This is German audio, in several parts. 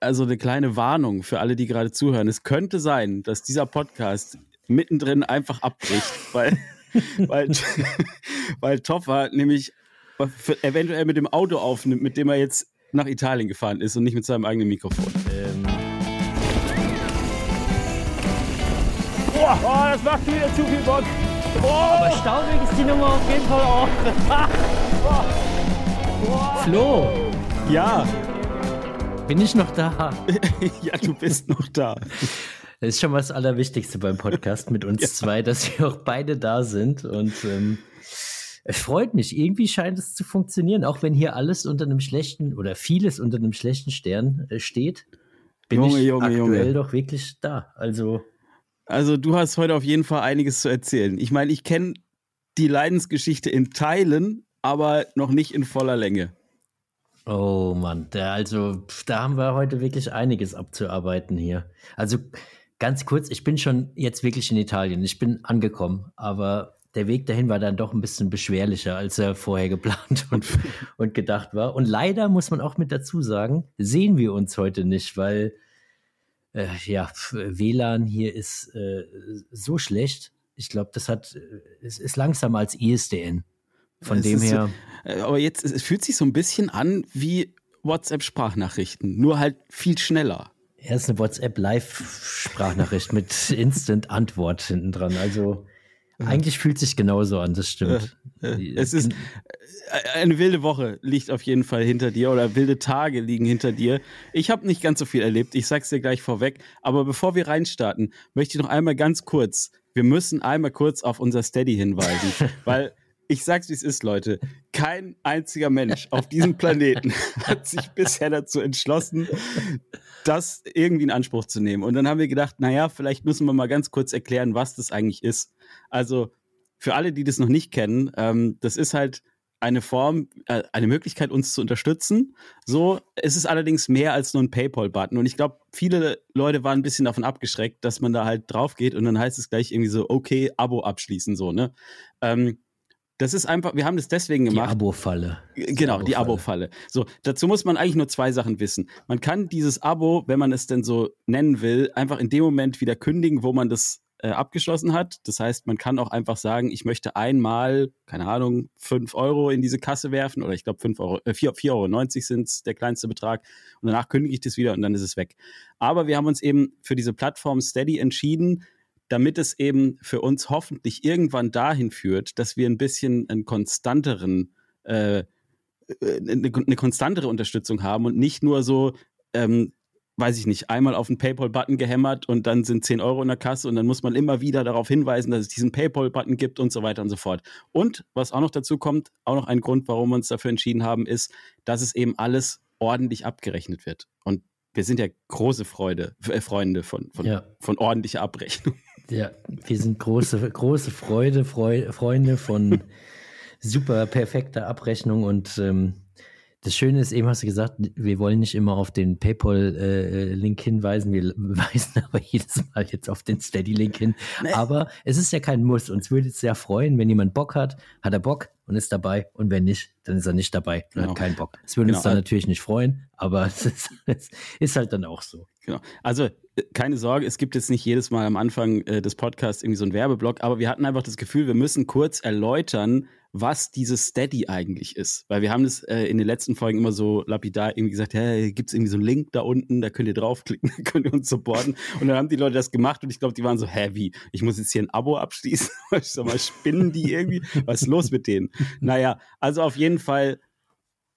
also eine kleine Warnung für alle, die gerade zuhören. Es könnte sein, dass dieser Podcast mittendrin einfach abbricht, weil, weil, weil Toffer nämlich eventuell mit dem Auto aufnimmt, mit dem er jetzt nach Italien gefahren ist und nicht mit seinem eigenen Mikrofon. Ähm. Boah, oh, das macht wieder zu viel Bock. Oh. Aber staubig ist die Nummer auf jeden Fall auch. Flo. Ja. Bin ich noch da? ja, du bist noch da. Das ist schon mal das Allerwichtigste beim Podcast mit uns ja. zwei, dass wir auch beide da sind. Und ähm, es freut mich. Irgendwie scheint es zu funktionieren, auch wenn hier alles unter einem schlechten oder vieles unter einem schlechten Stern äh, steht. Bin Junge, ich Junge, aktuell Junge. doch wirklich da. Also. Also du hast heute auf jeden Fall einiges zu erzählen. Ich meine, ich kenne die Leidensgeschichte in Teilen, aber noch nicht in voller Länge. Oh Mann, da, also da haben wir heute wirklich einiges abzuarbeiten hier. Also ganz kurz, ich bin schon jetzt wirklich in Italien. Ich bin angekommen, aber der Weg dahin war dann doch ein bisschen beschwerlicher, als er vorher geplant und, und gedacht war. Und leider muss man auch mit dazu sagen, sehen wir uns heute nicht, weil äh, ja, WLAN hier ist äh, so schlecht. Ich glaube, das hat, äh, es ist langsamer als ISDN. Von es dem her. So, äh, aber jetzt, es fühlt sich so ein bisschen an wie WhatsApp-Sprachnachrichten, nur halt viel schneller. Er ist eine WhatsApp-Live-Sprachnachricht mit Instant-Antwort hinten dran. Also eigentlich fühlt sich genauso an, das stimmt. Es ist äh, eine wilde Woche liegt auf jeden Fall hinter dir oder wilde Tage liegen hinter dir. Ich habe nicht ganz so viel erlebt, ich sag's dir gleich vorweg. Aber bevor wir reinstarten, möchte ich noch einmal ganz kurz, wir müssen einmal kurz auf unser Steady hinweisen, weil ich sag's wie es ist, Leute. Kein einziger Mensch auf diesem Planeten hat sich bisher dazu entschlossen, das irgendwie in Anspruch zu nehmen. Und dann haben wir gedacht, naja, vielleicht müssen wir mal ganz kurz erklären, was das eigentlich ist. Also für alle, die das noch nicht kennen, ähm, das ist halt eine Form, äh, eine Möglichkeit, uns zu unterstützen. So, es ist allerdings mehr als nur ein PayPal-Button. Und ich glaube, viele Leute waren ein bisschen davon abgeschreckt, dass man da halt drauf geht und dann heißt es gleich irgendwie so, okay, Abo abschließen, so, ne? Ähm, das ist einfach, wir haben das deswegen gemacht. Die Abo-Falle. Genau, Abo die Abo-Falle. So, dazu muss man eigentlich nur zwei Sachen wissen. Man kann dieses Abo, wenn man es denn so nennen will, einfach in dem Moment wieder kündigen, wo man das äh, abgeschlossen hat. Das heißt, man kann auch einfach sagen, ich möchte einmal, keine Ahnung, fünf Euro in diese Kasse werfen oder ich glaube fünf Euro, äh, 4,90 Euro sind der kleinste Betrag und danach kündige ich das wieder und dann ist es weg. Aber wir haben uns eben für diese Plattform Steady entschieden, damit es eben für uns hoffentlich irgendwann dahin führt, dass wir ein bisschen einen konstanteren, äh, eine, äh, eine konstantere Unterstützung haben und nicht nur so, ähm, weiß ich nicht, einmal auf den PayPal-Button gehämmert und dann sind 10 Euro in der Kasse und dann muss man immer wieder darauf hinweisen, dass es diesen PayPal-Button gibt und so weiter und so fort. Und was auch noch dazu kommt, auch noch ein Grund, warum wir uns dafür entschieden haben, ist, dass es eben alles ordentlich abgerechnet wird. Und wir sind ja große Freude, äh, Freunde von, von, ja. von ordentlicher Abrechnung. Ja, wir sind große, große Freude, Freu Freunde von super perfekter Abrechnung und ähm, das Schöne ist, eben hast du gesagt, wir wollen nicht immer auf den PayPal-Link äh, hinweisen, wir weisen aber jedes Mal jetzt auf den Steady-Link hin. Nee. Aber es ist ja kein Muss. Uns würde es sehr freuen, wenn jemand Bock hat, hat er Bock und ist dabei. Und wenn nicht, dann ist er nicht dabei und genau. hat keinen Bock. Es würde genau. uns dann natürlich nicht freuen, aber es ist, es ist halt dann auch so. Genau. Also äh, keine Sorge, es gibt jetzt nicht jedes Mal am Anfang äh, des Podcasts irgendwie so einen Werbeblock, aber wir hatten einfach das Gefühl, wir müssen kurz erläutern, was dieses Steady eigentlich ist. Weil wir haben das äh, in den letzten Folgen immer so lapidar irgendwie gesagt, hey, gibt es irgendwie so einen Link da unten, da könnt ihr draufklicken, da könnt ihr uns supporten. Und dann haben die Leute das gemacht und ich glaube, die waren so, hä, wie? Ich muss jetzt hier ein Abo abschließen? ich sag mal, spinnen die irgendwie? Was ist los mit denen? Naja, also auf jeden Fall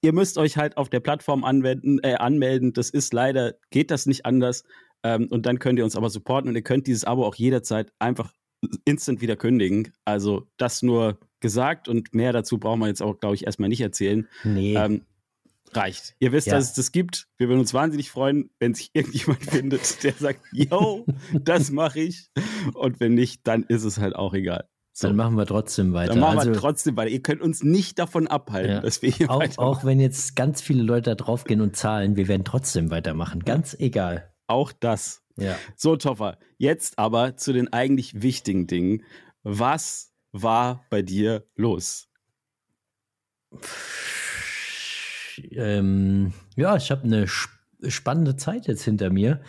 ihr müsst euch halt auf der Plattform anwenden, äh, anmelden. Das ist leider, geht das nicht anders. Ähm, und dann könnt ihr uns aber supporten und ihr könnt dieses Abo auch jederzeit einfach instant wieder kündigen. Also das nur gesagt und mehr dazu brauchen wir jetzt auch, glaube ich, erstmal nicht erzählen. Nee. Ähm, reicht. Ihr wisst, ja. dass es das gibt. Wir würden uns wahnsinnig freuen, wenn sich irgendjemand findet, der sagt, yo, das mache ich. Und wenn nicht, dann ist es halt auch egal. So. Dann machen wir trotzdem weiter. Dann machen also, wir trotzdem weiter. Ihr könnt uns nicht davon abhalten, ja. dass wir hier auch, weitermachen. Auch wenn jetzt ganz viele Leute da draufgehen und zahlen, wir werden trotzdem weitermachen. Ganz egal. Auch das. Ja. So, Toffer, jetzt aber zu den eigentlich wichtigen Dingen. Was war bei dir los? Ähm, ja, ich habe eine spannende Zeit jetzt hinter mir.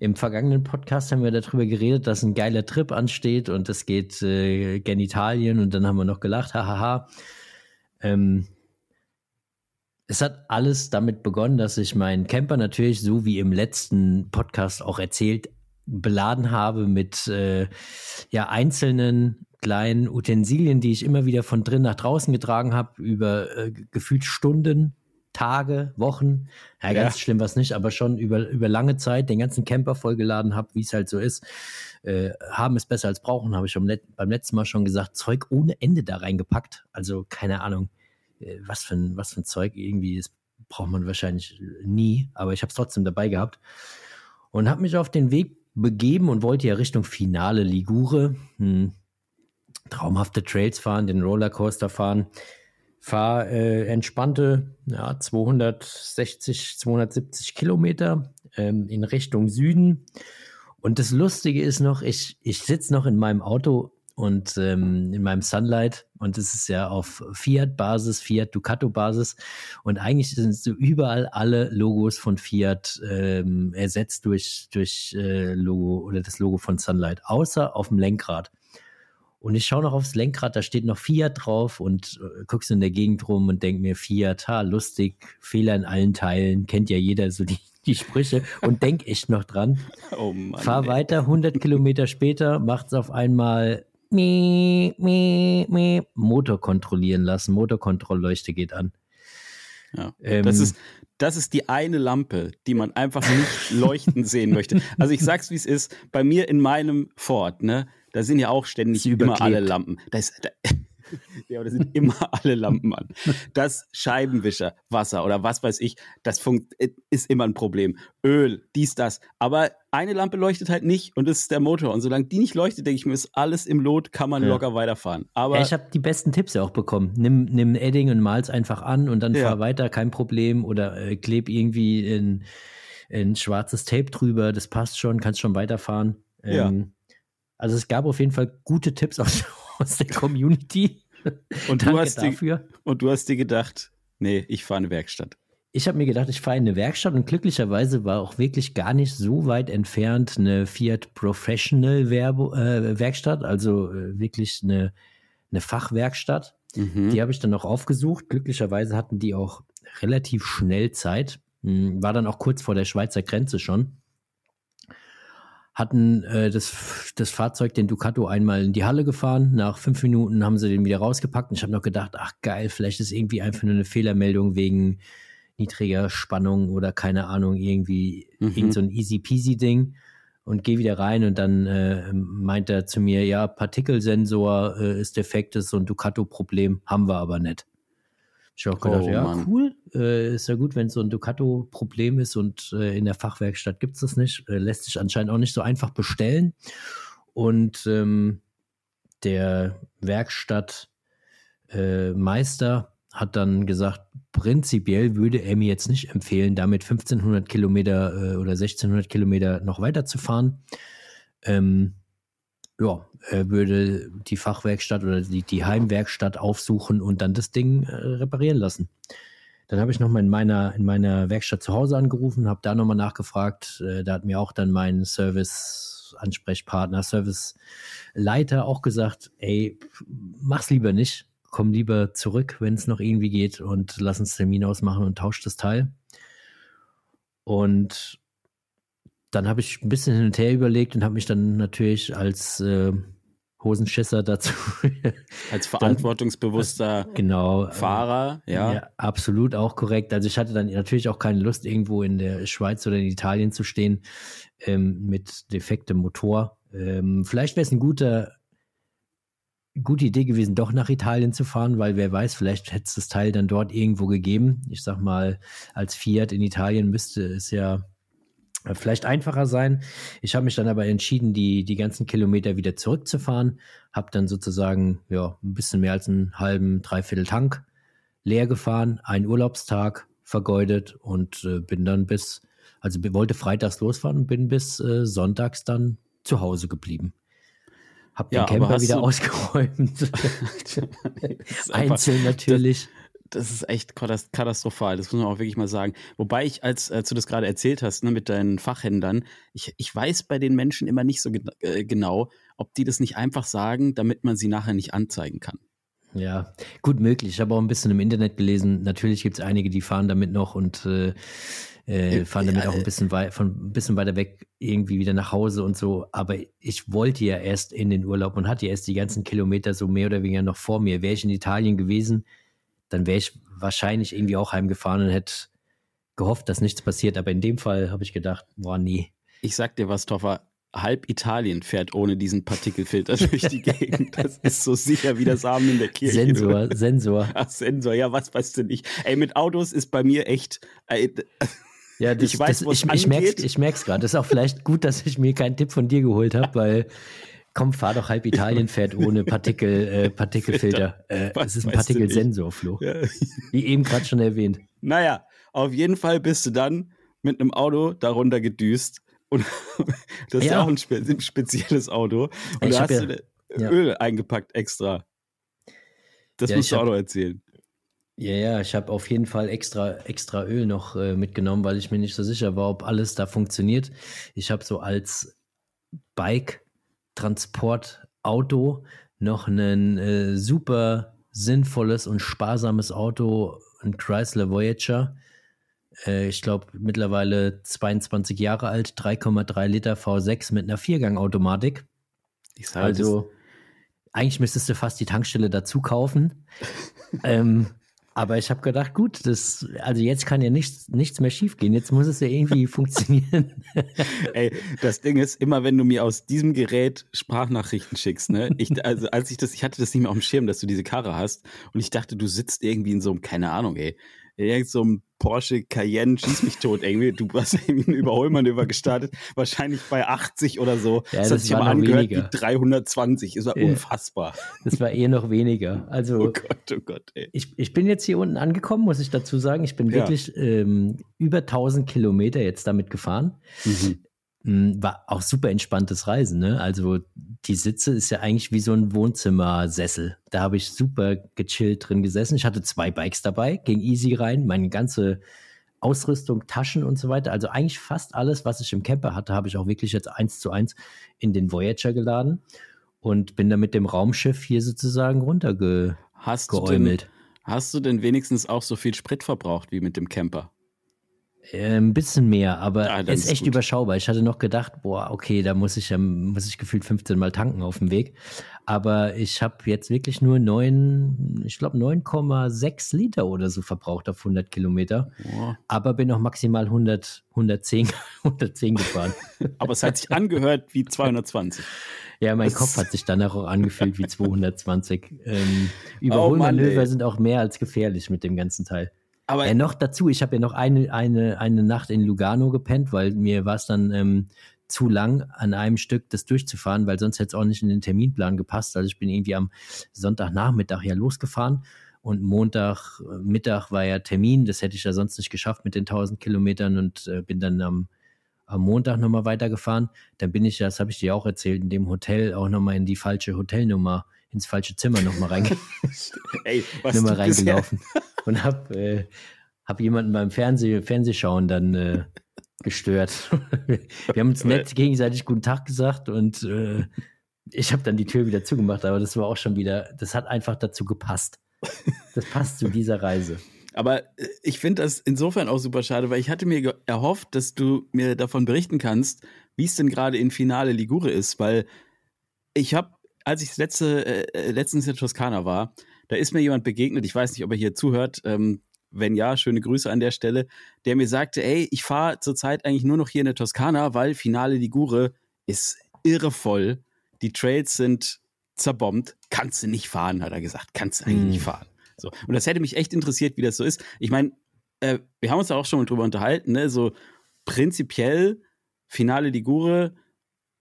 Im vergangenen Podcast haben wir darüber geredet, dass ein geiler Trip ansteht und es geht äh, gen Italien und dann haben wir noch gelacht, hahaha. Ähm, es hat alles damit begonnen, dass ich meinen Camper natürlich, so wie im letzten Podcast auch erzählt, beladen habe mit äh, ja, einzelnen kleinen Utensilien, die ich immer wieder von drin nach draußen getragen habe, über äh, gefühlt Stunden, Tage, Wochen. Ja, ganz ja. schlimm was nicht, aber schon über, über lange Zeit den ganzen Camper vollgeladen habe, wie es halt so ist. Äh, haben es besser als brauchen, habe ich schon beim letzten Mal schon gesagt. Zeug ohne Ende da reingepackt. Also keine Ahnung äh, was für ein, was für ein Zeug irgendwie ist, braucht man wahrscheinlich nie, aber ich habe es trotzdem dabei gehabt und habe mich auf den Weg begeben und wollte ja Richtung Finale Ligure. Hm. Traumhafte Trails fahren, den Rollercoaster fahren. Fahr äh, entspannte ja, 260, 270 Kilometer ähm, in Richtung Süden. Und das Lustige ist noch, ich, ich sitze noch in meinem Auto und ähm, in meinem Sunlight und es ist ja auf Fiat-Basis, Fiat Ducato-Basis und eigentlich sind so überall alle Logos von Fiat ähm, ersetzt durch, durch äh, Logo oder das Logo von Sunlight, außer auf dem Lenkrad. Und ich schaue noch aufs Lenkrad, da steht noch Fiat drauf und äh, guckst in der Gegend rum und denk mir, Fiat, ha, lustig, Fehler in allen Teilen, kennt ja jeder so die, die Sprüche und denk echt noch dran. Oh Mann, Fahr ey. weiter, 100 Kilometer später, macht's auf einmal mi, mi, mi, Motor kontrollieren lassen. Motorkontrollleuchte geht an. Ja, ähm, das, ist, das ist die eine Lampe, die man einfach nicht leuchten sehen möchte. Also ich sag's, wie es ist. Bei mir in meinem Ford, ne, da sind ja auch ständig immer alle Lampen. Da ist, da, ja, da sind immer alle Lampen an. Das Scheibenwischer, Wasser oder was weiß ich, das ist immer ein Problem. Öl, dies, das. Aber eine Lampe leuchtet halt nicht und das ist der Motor. Und solange die nicht leuchtet, denke ich mir, ist alles im Lot, kann man ja. locker weiterfahren. Aber ja, ich habe die besten Tipps ja auch bekommen. Nimm, nimm Edding und mal's einfach an und dann ja. fahr weiter, kein Problem. Oder äh, kleb irgendwie in, in schwarzes Tape drüber, das passt schon, kannst schon weiterfahren. Ähm, ja. Also es gab auf jeden Fall gute Tipps aus, aus der Community. Und du, hast dafür. Die, und du hast dir gedacht, nee, ich fahre eine Werkstatt. Ich habe mir gedacht, ich fahre in eine Werkstatt und glücklicherweise war auch wirklich gar nicht so weit entfernt eine Fiat Professional Werbe, äh, Werkstatt, also äh, wirklich eine, eine Fachwerkstatt. Mhm. Die habe ich dann auch aufgesucht. Glücklicherweise hatten die auch relativ schnell Zeit. Hm, war dann auch kurz vor der Schweizer Grenze schon hatten äh, das, das Fahrzeug, den Ducato, einmal in die Halle gefahren. Nach fünf Minuten haben sie den wieder rausgepackt. Und ich habe noch gedacht, ach geil, vielleicht ist irgendwie einfach nur eine Fehlermeldung wegen niedriger Spannung oder keine Ahnung, irgendwie mhm. irgend so ein easy peasy Ding. Und gehe wieder rein und dann äh, meint er zu mir, ja, Partikelsensor äh, ist defekt, ist so ein Ducato-Problem, haben wir aber nicht. Ich habe auch gedacht, oh, ja, Mann. cool. Äh, ist ja gut, wenn so ein Ducato-Problem ist und äh, in der Fachwerkstatt gibt es das nicht. Äh, lässt sich anscheinend auch nicht so einfach bestellen. Und ähm, der Werkstattmeister äh, hat dann gesagt, prinzipiell würde er mir jetzt nicht empfehlen, damit 1500 Kilometer äh, oder 1600 Kilometer noch weiterzufahren. Ähm, ja, er würde die Fachwerkstatt oder die, die Heimwerkstatt aufsuchen und dann das Ding äh, reparieren lassen. Dann habe ich nochmal in meiner, in meiner Werkstatt zu Hause angerufen, habe da nochmal nachgefragt. Äh, da hat mir auch dann mein Service-Ansprechpartner, Service-Leiter auch gesagt, ey, mach's lieber nicht. Komm lieber zurück, wenn es noch irgendwie geht und lass uns Termin ausmachen und tausch das Teil. Und dann habe ich ein bisschen hin und her überlegt und habe mich dann natürlich als äh, Hosenschisser dazu. als verantwortungsbewusster dann, genau, Fahrer, ja. ja. Absolut auch korrekt. Also ich hatte dann natürlich auch keine Lust, irgendwo in der Schweiz oder in Italien zu stehen ähm, mit defektem Motor. Ähm, vielleicht wäre es ein guter gute Idee gewesen, doch nach Italien zu fahren, weil wer weiß, vielleicht hätte es das Teil dann dort irgendwo gegeben. Ich sag mal, als Fiat in Italien müsste es ja vielleicht einfacher sein. Ich habe mich dann aber entschieden, die, die ganzen Kilometer wieder zurückzufahren. Habe dann sozusagen ja, ein bisschen mehr als einen halben, dreiviertel Tank leer gefahren, einen Urlaubstag vergeudet und äh, bin dann bis, also wollte freitags losfahren und bin bis äh, sonntags dann zu Hause geblieben. Hab ja, den Camper wieder ausgeräumt. Einzeln natürlich. Das ist echt katastrophal, das muss man auch wirklich mal sagen. Wobei ich, als, als du das gerade erzählt hast, ne, mit deinen Fachhändlern, ich, ich weiß bei den Menschen immer nicht so ge äh, genau, ob die das nicht einfach sagen, damit man sie nachher nicht anzeigen kann. Ja, gut möglich. Ich habe auch ein bisschen im Internet gelesen. Natürlich gibt es einige, die fahren damit noch und äh, äh, fahren damit auch ein bisschen, wei von, ein bisschen weiter weg irgendwie wieder nach Hause und so. Aber ich wollte ja erst in den Urlaub und hatte ja erst die ganzen Kilometer so mehr oder weniger noch vor mir. Wäre ich in Italien gewesen, dann wäre ich wahrscheinlich irgendwie auch heimgefahren und hätte gehofft, dass nichts passiert. Aber in dem Fall habe ich gedacht, boah, nee. Ich sag dir was, Toffer, halb Italien fährt ohne diesen Partikelfilter durch die Gegend. Das ist so sicher wie das Samen in der Kirche. Sensor, Sensor. Ach, Sensor, ja, was weißt du nicht. Ey, mit Autos ist bei mir echt. Ey, ja, das, ich weiß, das, ich, ich, merk's, ich merk's gerade. Ist auch vielleicht gut, dass ich mir keinen Tipp von dir geholt habe, weil komm, fahr doch halb Italien fährt ohne Partikel, äh, Partikelfilter. Äh, es ist ein Partikelsensor, Flo. Ja. Wie eben gerade schon erwähnt. Naja, auf jeden Fall bist du dann mit einem Auto darunter gedüst und das ist ja, ja auch ein, spe ein, spezielles Auto. Und da hast ja, du ja. Öl eingepackt extra. Das musst du auch noch erzählen. Ja, ja, ich habe auf jeden Fall extra, extra Öl noch äh, mitgenommen, weil ich mir nicht so sicher war, ob alles da funktioniert. Ich habe so als Bike-Transportauto noch ein äh, super sinnvolles und sparsames Auto, ein Chrysler Voyager äh, ich glaube, mittlerweile 22 Jahre alt, 3,3 Liter V6 mit einer Viergang-Automatik. Also, eigentlich müsstest du fast die Tankstelle dazu kaufen. ähm, aber ich habe gedacht, gut, das, also jetzt kann ja nichts, nichts mehr schiefgehen. Jetzt muss es ja irgendwie funktionieren. Ey, das Ding ist, immer wenn du mir aus diesem Gerät Sprachnachrichten schickst, ne? Ich, also als ich das, ich hatte das nicht mehr auf dem Schirm, dass du diese Karre hast und ich dachte, du sitzt irgendwie in so einem, keine Ahnung, ey, irgend so einem Porsche Cayenne, schieß mich tot irgendwie. Du hast irgendwie ein Überholmanöver gestartet, wahrscheinlich bei 80 oder so. Ja, das, das hat sich aber angehört weniger. wie 320. Das war ja. unfassbar. Das war eh noch weniger. Also, oh Gott, oh Gott, ey. Ich, ich bin jetzt hier unten angekommen, muss ich dazu sagen. Ich bin wirklich ja. ähm, über 1000 Kilometer jetzt damit gefahren. Mhm. Hm, war auch super entspanntes Reisen, ne? Also die Sitze ist ja eigentlich wie so ein Wohnzimmersessel. Da habe ich super gechillt drin gesessen. Ich hatte zwei Bikes dabei, ging easy rein, meine ganze Ausrüstung, Taschen und so weiter. Also eigentlich fast alles, was ich im Camper hatte, habe ich auch wirklich jetzt eins zu eins in den Voyager geladen und bin dann mit dem Raumschiff hier sozusagen runtergeäumelt. Hast, du denn, hast du denn wenigstens auch so viel Sprit verbraucht wie mit dem Camper? Äh, ein bisschen mehr, aber ah, ist echt gut. überschaubar. Ich hatte noch gedacht, boah, okay, da muss ich ja, muss ich gefühlt 15 Mal tanken auf dem Weg. Aber ich habe jetzt wirklich nur 9, ich glaube 9,6 Liter oder so verbraucht auf 100 Kilometer. Boah. Aber bin noch maximal 100, 110, 110 gefahren. aber es hat sich angehört wie 220. Ja, mein das Kopf hat sich danach auch angefühlt wie 220. Ähm, Überholmanöver oh Mann, sind auch mehr als gefährlich mit dem ganzen Teil. Aber ja, noch dazu, ich habe ja noch eine, eine, eine Nacht in Lugano gepennt, weil mir war es dann ähm, zu lang, an einem Stück das durchzufahren, weil sonst hätte es auch nicht in den Terminplan gepasst. Also ich bin irgendwie am Sonntagnachmittag ja losgefahren und Montagmittag äh, war ja Termin. Das hätte ich ja sonst nicht geschafft mit den 1000 Kilometern und äh, bin dann am, am Montag nochmal weitergefahren. Dann bin ich ja, das habe ich dir auch erzählt, in dem Hotel auch nochmal in die falsche Hotelnummer ins falsche Zimmer nochmal reinge Ey, reingelaufen und habe äh, hab jemanden beim Fernseh Fernsehschauen dann äh, gestört. Wir haben uns nett gegenseitig guten Tag gesagt und äh, ich habe dann die Tür wieder zugemacht, aber das war auch schon wieder, das hat einfach dazu gepasst. Das passt zu dieser Reise. Aber äh, ich finde das insofern auch super schade, weil ich hatte mir erhofft, dass du mir davon berichten kannst, wie es denn gerade in Finale Ligure ist, weil ich habe als ich letzte, äh, letztens in Toskana war, da ist mir jemand begegnet, ich weiß nicht, ob er hier zuhört, ähm, wenn ja, schöne Grüße an der Stelle, der mir sagte, ey, ich fahre zurzeit eigentlich nur noch hier in der Toskana, weil Finale Ligure ist irrevoll. Die Trails sind zerbombt. Kannst du nicht fahren, hat er gesagt. Kannst du eigentlich hm. nicht fahren. So. Und das hätte mich echt interessiert, wie das so ist. Ich meine, äh, wir haben uns da auch schon mal drüber unterhalten, ne? So prinzipiell Finale Ligure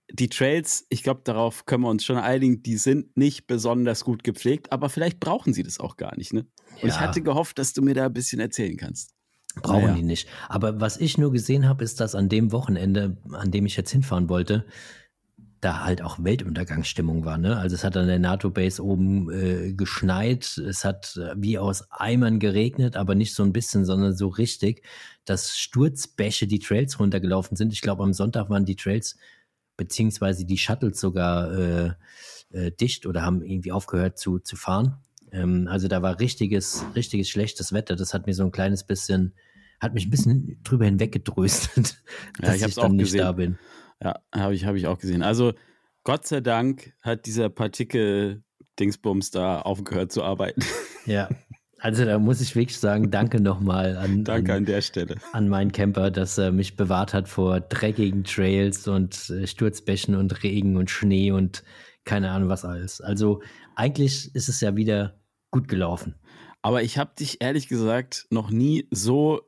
die Trails, ich glaube, darauf können wir uns schon einigen, die sind nicht besonders gut gepflegt, aber vielleicht brauchen sie das auch gar nicht. Ne? Und ja. ich hatte gehofft, dass du mir da ein bisschen erzählen kannst. Brauchen naja. die nicht. Aber was ich nur gesehen habe, ist, dass an dem Wochenende, an dem ich jetzt hinfahren wollte, da halt auch Weltuntergangsstimmung war. Ne? Also es hat an der NATO-Base oben äh, geschneit, es hat äh, wie aus Eimern geregnet, aber nicht so ein bisschen, sondern so richtig, dass Sturzbäche die Trails runtergelaufen sind. Ich glaube, am Sonntag waren die Trails beziehungsweise die Shuttles sogar äh, äh, dicht oder haben irgendwie aufgehört zu, zu fahren. Ähm, also da war richtiges, richtiges schlechtes Wetter. Das hat mir so ein kleines bisschen, hat mich ein bisschen drüber hinweggedröstet, dass ja, ich, ich dann nicht gesehen. da bin. Ja, habe ich, hab ich auch gesehen. Also Gott sei Dank hat dieser Partikel-Dingsbums da aufgehört zu arbeiten. Ja, also da muss ich wirklich sagen, danke nochmal an, danke an, an der Stelle. an meinen Camper, dass er mich bewahrt hat vor dreckigen Trails und äh, Sturzbächen und Regen und Schnee und keine Ahnung was alles. Also eigentlich ist es ja wieder gut gelaufen. Aber ich habe dich ehrlich gesagt noch nie so,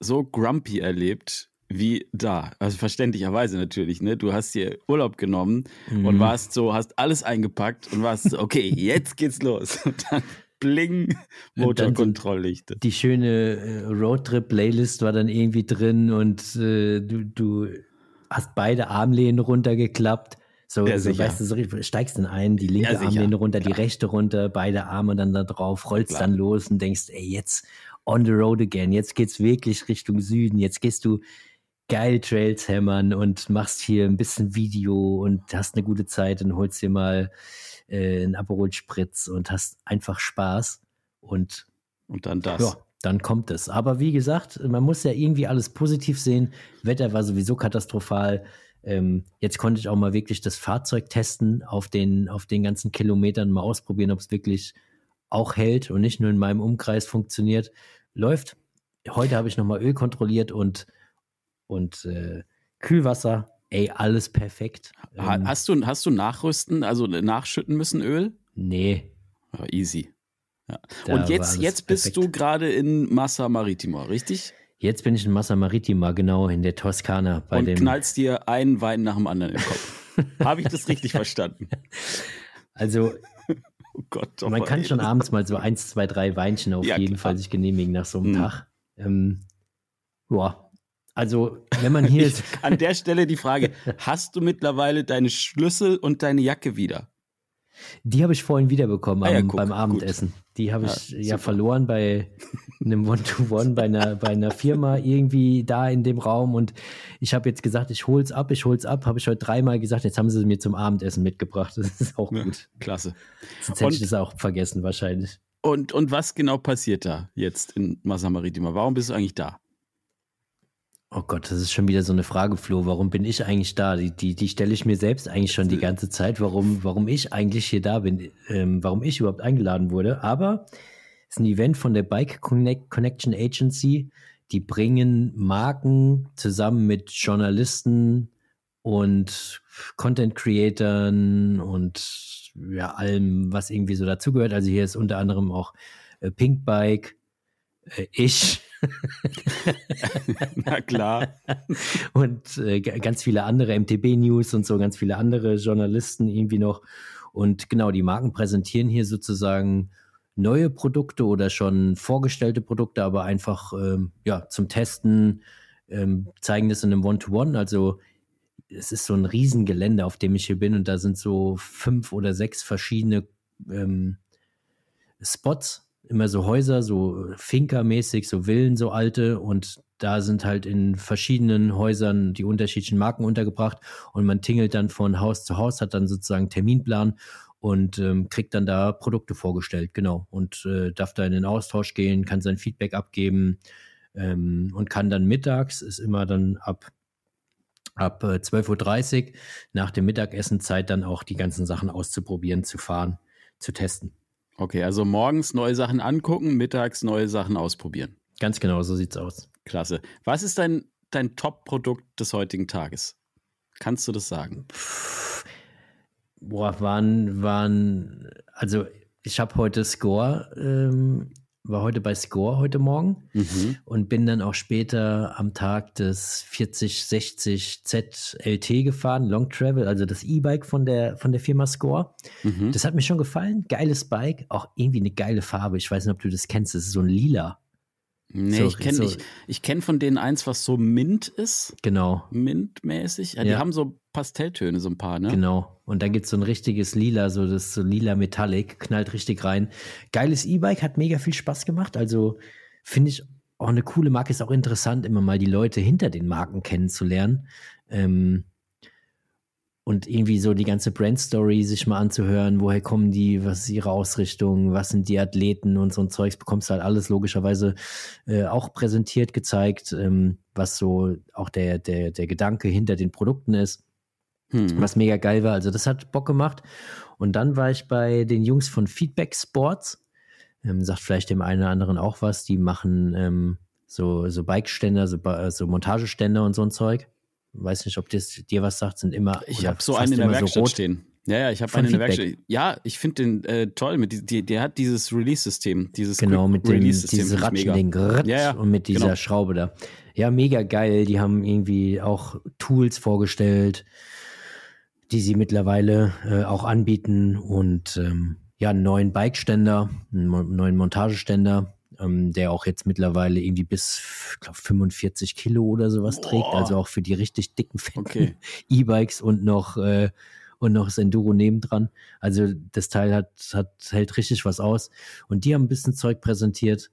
so grumpy erlebt wie da. Also verständlicherweise natürlich, ne? Du hast dir Urlaub genommen mhm. und warst so, hast alles eingepackt und warst so, okay, jetzt geht's los. Und dann bling, Motorkontrolllichter. Die schöne äh, Roadtrip-Playlist war dann irgendwie drin und äh, du, du hast beide Armlehnen runtergeklappt. So, ja, so weißt du, so steigst dann ein, die linke ja, Armlehne runter, die rechte runter, beide Arme dann da drauf, rollst Klar. dann los und denkst, ey, jetzt on the road again, jetzt geht's wirklich Richtung Süden, jetzt gehst du geil Trails hämmern und machst hier ein bisschen Video und hast eine gute Zeit und holst dir mal äh, einen Aperol Spritz und hast einfach Spaß und und dann das. Ja, dann kommt es. Aber wie gesagt, man muss ja irgendwie alles positiv sehen. Wetter war sowieso katastrophal. Ähm, jetzt konnte ich auch mal wirklich das Fahrzeug testen, auf den, auf den ganzen Kilometern mal ausprobieren, ob es wirklich auch hält und nicht nur in meinem Umkreis funktioniert. Läuft. Heute habe ich nochmal Öl kontrolliert und und äh, Kühlwasser, ey, alles perfekt. Ähm, hast, du, hast du nachrüsten, also nachschütten müssen Öl? Nee. Oh, easy. Ja. Und jetzt, jetzt bist perfekt. du gerade in Massa Maritima, richtig? Jetzt bin ich in Massa Maritima, genau, in der Toskana. Bei Und dem knallst dir einen Wein nach dem anderen im Kopf. Habe ich das richtig verstanden? Also, oh Gott, man kann schon abends mal so eins, zwei, drei Weinchen auf ja, jeden klar. Fall sich genehmigen nach so einem hm. Tag. Ähm, ja, also, wenn man hier. ich, an der Stelle die Frage: Hast du mittlerweile deine Schlüssel und deine Jacke wieder? Die habe ich vorhin wiederbekommen ah, ja, guck, beim Abendessen. Gut. Die habe ich ja, ja verloren bei einem One-to-One -One bei, einer, bei einer Firma irgendwie da in dem Raum. Und ich habe jetzt gesagt, ich hol's ab, ich hol's ab. Habe ich heute dreimal gesagt, jetzt haben sie es mir zum Abendessen mitgebracht. Das ist auch gut. Ja, klasse. Sonst hätte ich das auch vergessen wahrscheinlich. Und, und was genau passiert da jetzt in Masamaritima? Warum bist du eigentlich da? Oh Gott, das ist schon wieder so eine Frage, Flo. Warum bin ich eigentlich da? Die, die, die stelle ich mir selbst eigentlich schon die ganze Zeit, warum, warum ich eigentlich hier da bin, ähm, warum ich überhaupt eingeladen wurde. Aber es ist ein Event von der Bike Connect Connection Agency. Die bringen Marken zusammen mit Journalisten und Content Creatern und ja, allem, was irgendwie so dazugehört. Also hier ist unter anderem auch äh, Pink Bike, äh, ich Na klar. und äh, ganz viele andere MTB-News und so, ganz viele andere Journalisten irgendwie noch. Und genau, die Marken präsentieren hier sozusagen neue Produkte oder schon vorgestellte Produkte, aber einfach ähm, ja, zum Testen, ähm, zeigen das in einem One-to-One. -One. Also es ist so ein Riesengelände, auf dem ich hier bin und da sind so fünf oder sechs verschiedene ähm, Spots, immer so Häuser, so Finca-mäßig, so Villen, so alte und da sind halt in verschiedenen Häusern die unterschiedlichen Marken untergebracht und man tingelt dann von Haus zu Haus, hat dann sozusagen Terminplan und ähm, kriegt dann da Produkte vorgestellt, genau. Und äh, darf da in den Austausch gehen, kann sein Feedback abgeben ähm, und kann dann mittags, ist immer dann ab, ab äh, 12.30 Uhr nach dem Mittagessen Zeit dann auch die ganzen Sachen auszuprobieren, zu fahren, zu testen. Okay, also morgens neue Sachen angucken, mittags neue Sachen ausprobieren. Ganz genau, so sieht's aus. Klasse. Was ist dein, dein Top-Produkt des heutigen Tages? Kannst du das sagen? Boah, waren, waren, also ich habe heute Score ähm, war heute bei Score heute Morgen mhm. und bin dann auch später am Tag des 4060 ZLT gefahren, Long Travel, also das E-Bike von der, von der Firma Score. Mhm. Das hat mir schon gefallen. Geiles Bike, auch irgendwie eine geile Farbe. Ich weiß nicht, ob du das kennst. Das ist so ein lila. Nee, So- ich kenne so- ich, ich kenn von denen eins, was so Mint ist. Genau. Mint-mäßig. Ja, die Ja. haben so Pastelltöne, so ein paar, ne? Genau. Und dann gibt es so ein richtiges Lila, so das so lila Metallic, knallt richtig rein. Geiles E-Bike, hat mega viel Spaß gemacht. Also finde ich auch eine coole Marke. Ist auch interessant, immer mal die Leute hinter den Marken kennenzulernen. Ähm, und irgendwie so die ganze Brand-Story sich mal anzuhören, woher kommen die, was ist ihre Ausrichtung, was sind die Athleten und so ein Zeugs, bekommst du halt alles logischerweise äh, auch präsentiert, gezeigt, ähm, was so auch der, der, der Gedanke hinter den Produkten ist Hm. was mega geil war. Also das hat Bock gemacht. Und dann war ich bei den Jungs von Feedback Sports. Ähm, sagt vielleicht dem einen oder anderen auch was. Die machen ähm, so, so Bikeständer, so, Ba- so Montageständer und so ein Zeug. Weiß nicht, ob das dir was sagt, sind immer. Ich habe so einen in der Werkstatt rot. stehen. Ja, ja, ich habe Von einen in der Feedback. Werkstatt. Ja, ich finde den äh, toll. Mit die, der hat dieses Release-System, dieses Genau, mit dem dieses grrrt Ja, ja, und mit dieser genau. Schraube da. Ja, mega geil. Die haben irgendwie auch Tools vorgestellt, die sie mittlerweile äh, auch anbieten und ähm, ja, einen neuen Bikeständer, einen mo- neuen Montageständer, ähm, der auch jetzt mittlerweile irgendwie bis, ich glaube, 45 Kilo oder sowas trägt, Boah. also auch für die richtig dicken, fetten Okay. E-Bikes und noch äh, und noch das Enduro nebendran. Also das Teil hat, hat hält richtig was aus. Und die haben ein bisschen Zeug präsentiert,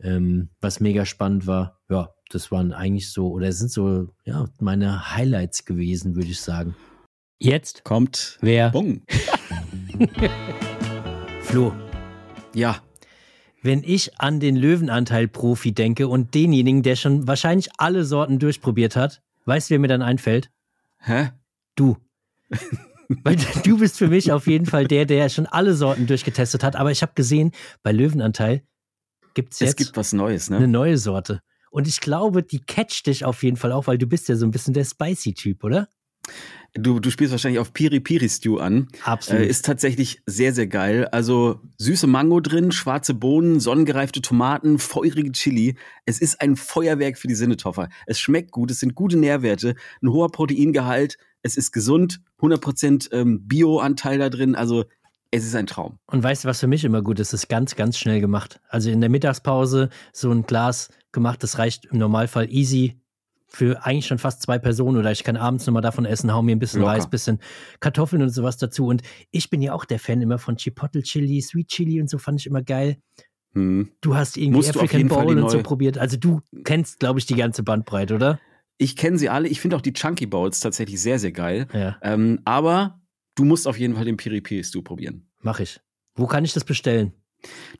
ähm, was mega spannend war. Ja, das waren eigentlich so, oder es sind so, ja, meine Highlights gewesen, würde ich sagen. Jetzt, Kommt. wer? Bung. Flo, Ja. wenn ich an den Löwenanteil-Profi denke und denjenigen, der schon wahrscheinlich alle Sorten durchprobiert hat, weißt du, wer mir dann einfällt? Hä? Du. Weil du bist für mich auf jeden Fall der, der schon alle Sorten durchgetestet hat. Aber ich habe gesehen, bei Löwenanteil gibt es Es jetzt gibt was Neues, eine ne? neue Sorte. Und ich glaube, die catcht dich auf jeden Fall auch, weil du bist ja so ein bisschen der Spicy-Typ, oder? Du, du spielst wahrscheinlich auf Piri Piri Stew an. Absolut. Äh, ist tatsächlich sehr, sehr geil. Also süße Mango drin, schwarze Bohnen, sonnengereifte Tomaten, feurige Chili. Es ist ein Feuerwerk für die Sinnetoffer. Es schmeckt gut, es sind gute Nährwerte, ein hoher Proteingehalt, es ist gesund, 100% ähm, Bio-Anteil da drin. Also es ist ein Traum. Und weißt du, was für mich immer gut ist? Das ist ganz, ganz schnell gemacht. Also in der Mittagspause so ein Glas gemacht, das reicht im Normalfall easy für eigentlich schon fast zwei Personen oder ich kann abends nochmal davon essen, hau mir ein bisschen Locker. Reis, bisschen Kartoffeln und sowas dazu. Und ich bin ja auch der Fan immer von Chipotle Chili, Sweet Chili und so fand ich immer geil. Hm. Du hast irgendwie Musst African Bowl und so probiert. Also du kennst, glaube ich, die ganze Bandbreite, oder? Ich kenne sie alle. Ich finde auch die Chunky Bowls tatsächlich sehr, sehr geil. Ja, Ähm, aber du musst auf jeden Fall den Piri Piri Stew probieren. mach ich. Wo kann ich das bestellen?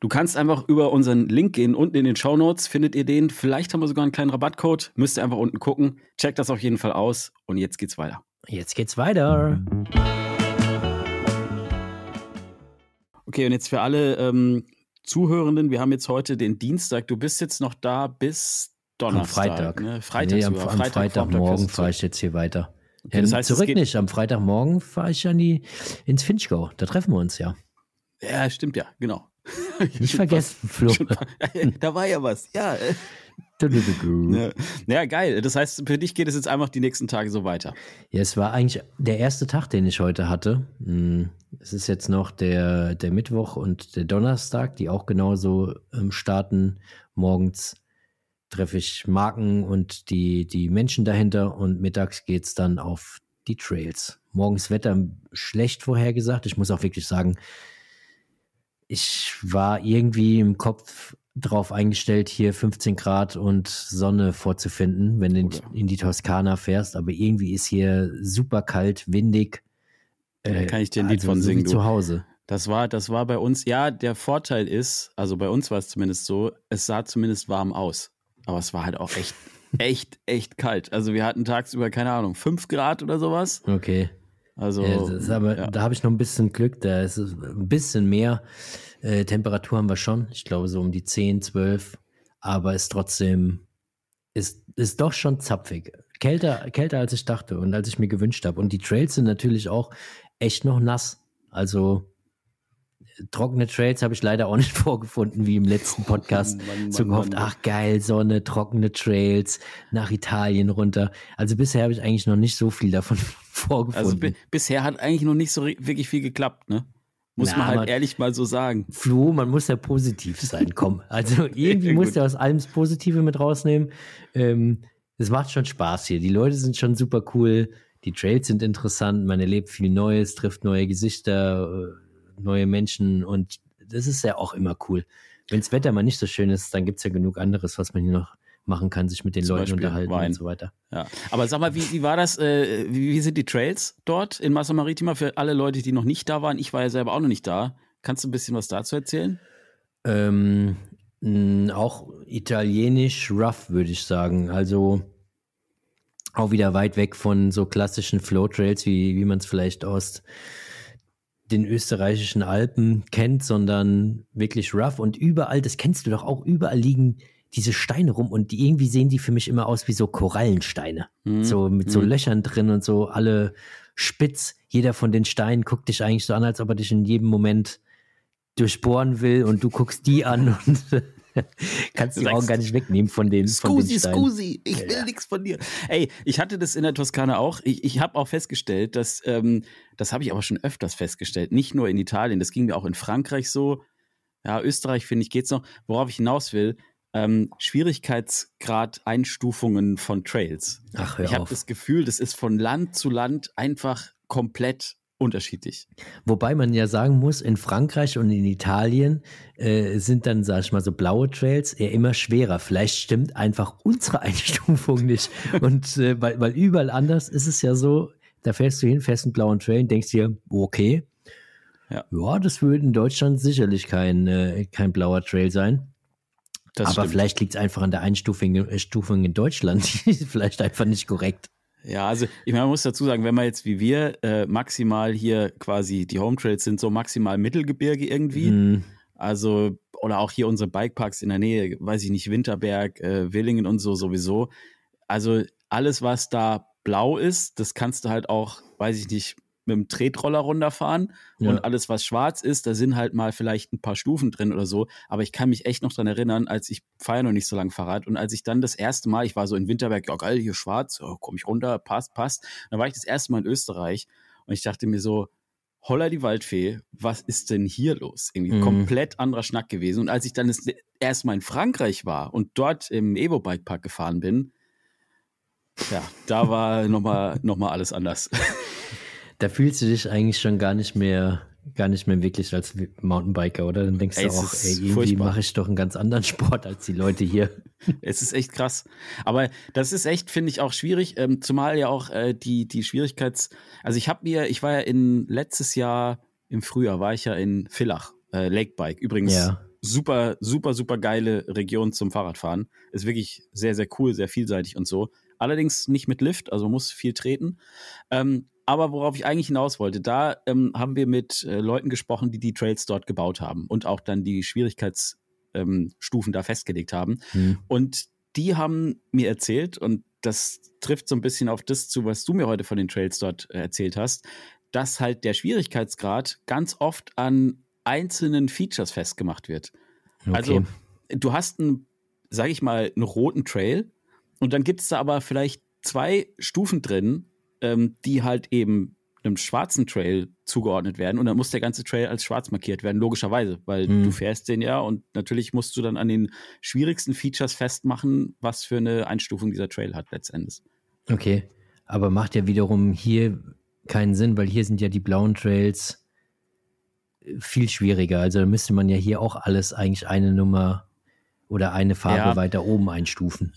Du kannst einfach über unseren Link gehen. Unten in den Show Notes findet ihr den. Vielleicht haben wir sogar einen kleinen Rabattcode. Müsst ihr einfach unten gucken. Checkt das auf jeden Fall aus. Und jetzt geht's weiter. Jetzt geht's weiter. Okay, und jetzt für alle ähm, Zuhörenden, wir haben jetzt heute den Dienstag. Du bist jetzt noch da bis Am Donnerstag. Freitag. Ne? Freitag nee, am, am Freitag, Freitagmorgen fahre ich jetzt hier weiter. Okay, das Ähm, heißt, zurück nicht. Am Freitagmorgen fahre ich an die, ins Finchgau. Da treffen wir uns ja. Ja, stimmt ja, genau. Nicht vergessen, Flo. Da war ja was. Ja. ja. ja, geil. Das heißt, für dich geht es jetzt einfach die nächsten Tage so weiter. Ja, es war eigentlich der erste Tag, den ich heute hatte. Hm, Es ist jetzt noch der, der Mittwoch und der Donnerstag, die auch genauso ähm, starten. Morgens treffe ich Marken und die, die Menschen dahinter und mittags geht's dann auf die Trails. Morgens Wetter schlecht vorhergesagt. Ich muss auch wirklich sagen, ich war irgendwie im Kopf drauf eingestellt, hier 15 Grad und Sonne vorzufinden, wenn du in, in die Toskana fährst. Aber irgendwie ist hier super kalt, windig. Da kann ich dir ein Lied also von so singen, du. zu Hause. Das war, das war bei uns, ja, der Vorteil ist, also bei uns war es zumindest so, es sah zumindest warm aus. Aber es war halt auch echt, echt, echt kalt. Also wir hatten tagsüber, keine Ahnung, 5 Grad oder sowas. Okay. Also, ja, aber, ja. Da habe ich noch ein bisschen Glück. Da ist es ein bisschen mehr äh, Temperatur haben wir schon. Ich glaube so um die 10, 12. Aber ist trotzdem, ist, ist doch schon zapfig. Kälter, kälter als ich dachte und als ich mir gewünscht habe. Und die Trails sind natürlich auch echt noch nass. Also trockene Trails habe ich leider auch nicht vorgefunden, wie im letzten Podcast. Mann, Mann, so gehofft, Mann. ach geil, Sonne, trockene Trails, nach Italien runter. Also bisher habe ich eigentlich noch nicht so viel davon vorgefunden. also bi bisher hat eigentlich noch nicht so wirklich viel geklappt, ne? Muss Na, man halt man, ehrlich mal so sagen. Flo, man muss ja positiv sein, komm. Also irgendwie muss ja aus allem das Positive mit rausnehmen. Ähm, es macht schon Spaß hier. Die Leute sind schon super cool. Die Trails sind interessant. Man erlebt viel Neues, trifft neue Gesichter, äh, neue Menschen und das ist ja auch immer cool. Wenn das Wetter mal nicht so schön ist, dann gibt es ja genug anderes, was man hier noch machen kann, sich mit den Zum Leuten Beispiel unterhalten Wein. und so weiter. Ja. Aber sag mal, wie, wie war das? Äh, wie, wie, sind die Trails dort in Massa Maritima für alle Leute, die noch nicht da waren? Ich war ja selber auch noch nicht da. Kannst du ein bisschen was dazu erzählen? Ähm, auch italienisch rough, würde ich sagen. Also auch wieder weit weg von so klassischen Flow Trails, wie, wie man es vielleicht aus den österreichischen Alpen kennt, sondern wirklich rough und überall, das kennst du doch auch, überall liegen diese Steine rum und die, irgendwie sehen die für mich immer aus wie so Korallensteine. Mhm. So mit so mhm. Löchern drin und so alle spitz. Jeder von den Steinen guckt dich eigentlich so an, als ob er dich in jedem Moment durchbohren will und du guckst die an und kannst die Augen gar nicht wegnehmen von den, Scusi, von den. Scusi, ich will ja. nichts von dir. Ey, ich hatte das in der Toskana auch. Ich, ich habe auch festgestellt, dass, ähm, das habe ich aber schon öfters festgestellt, nicht nur in Italien, das ging mir auch in Frankreich so. Ja, Österreich, finde ich, geht's noch. Worauf ich hinaus will, ähm, Schwierigkeitsgrad-Einstufungen von Trails. Ach, hör ich habe das Gefühl, das ist von Land zu Land einfach komplett unterschiedlich. Wobei man ja sagen muss, in Frankreich und in Italien äh, sind dann, sag ich mal, so blaue Trails eher immer schwerer. Vielleicht stimmt einfach unsere Einstufung nicht. und äh, weil, weil überall anders ist es ja so, da fährst du hin, fährst einen blauen Trail und denkst dir, okay, ja, ja das würde in Deutschland sicherlich kein, äh, kein blauer Trail sein. Das Aber stimmt. vielleicht liegt es einfach an der Einstufung äh, in Deutschland. Die ist vielleicht einfach nicht korrekt. Ja, also ich meine, man muss dazu sagen, wenn man jetzt wie wir äh, maximal hier quasi die Home Trails sind so maximal Mittelgebirge irgendwie. Mm. Also oder auch hier unsere Bikeparks in der Nähe, weiß ich nicht, Winterberg, äh, Willingen und so sowieso. Also alles, was da blau ist, das kannst du halt auch, weiß ich nicht, mit dem Tretroller runterfahren ja. und alles, was schwarz ist, da sind halt mal vielleicht ein paar Stufen drin oder so. Aber ich kann mich echt noch dran erinnern, als ich fahre noch nicht so lange Fahrrad und als ich dann das erste Mal, ich war so in Winterberg, ja geil, hier schwarz, oh, komme ich runter, passt, passt. dann war ich das erste Mal in Österreich und ich dachte mir so, Holla die Waldfee, was ist denn hier los? Irgendwie mhm. komplett anderer Schnack gewesen. Und als ich dann das erste Mal in Frankreich war und dort im Evo Bike Park gefahren bin, ja, da war nochmal noch mal alles anders. Da fühlst du dich eigentlich schon gar nicht mehr, gar nicht mehr wirklich als Mountainbiker, oder? Dann denkst ey, du auch, ey, irgendwie mache ich doch einen ganz anderen Sport als die Leute hier. Es ist echt krass. Aber das ist echt, finde ich, auch schwierig, ähm, zumal ja auch äh, die, die Schwierigkeits-, also ich habe mir, ich war ja in letztes Jahr im Frühjahr, war ich ja in Villach, äh, Lakebike. Übrigens, ja. super, super, super geile Region zum Fahrradfahren. Ist wirklich sehr, sehr cool, sehr vielseitig und so. Allerdings nicht mit Lift, also muss viel treten. Ähm, aber worauf ich eigentlich hinaus wollte, da ähm, haben wir mit äh, Leuten gesprochen, die die Trails dort gebaut haben und auch dann die Schwierigkeitsstufen ähm, da festgelegt haben. Mhm. Und die haben mir erzählt, und das trifft so ein bisschen auf das zu, was du mir heute von den Trails dort äh, erzählt hast, dass halt der Schwierigkeitsgrad ganz oft an einzelnen Features festgemacht wird. Okay. Also du hast einen, sag ich mal, einen roten Trail und dann gibt es da aber vielleicht zwei Stufen drin, ähm, die halt eben einem schwarzen Trail zugeordnet werden und dann muss der ganze Trail als schwarz markiert werden, logischerweise, weil mhm. du fährst den ja und natürlich musst du dann an den schwierigsten Features festmachen, was für eine Einstufung dieser Trail hat letztendlich. Okay, aber macht ja wiederum hier keinen Sinn, weil hier sind ja die blauen Trails viel schwieriger. Also da müsste man ja hier auch alles eigentlich eine Nummer oder eine Farbe ja. weiter oben einstufen.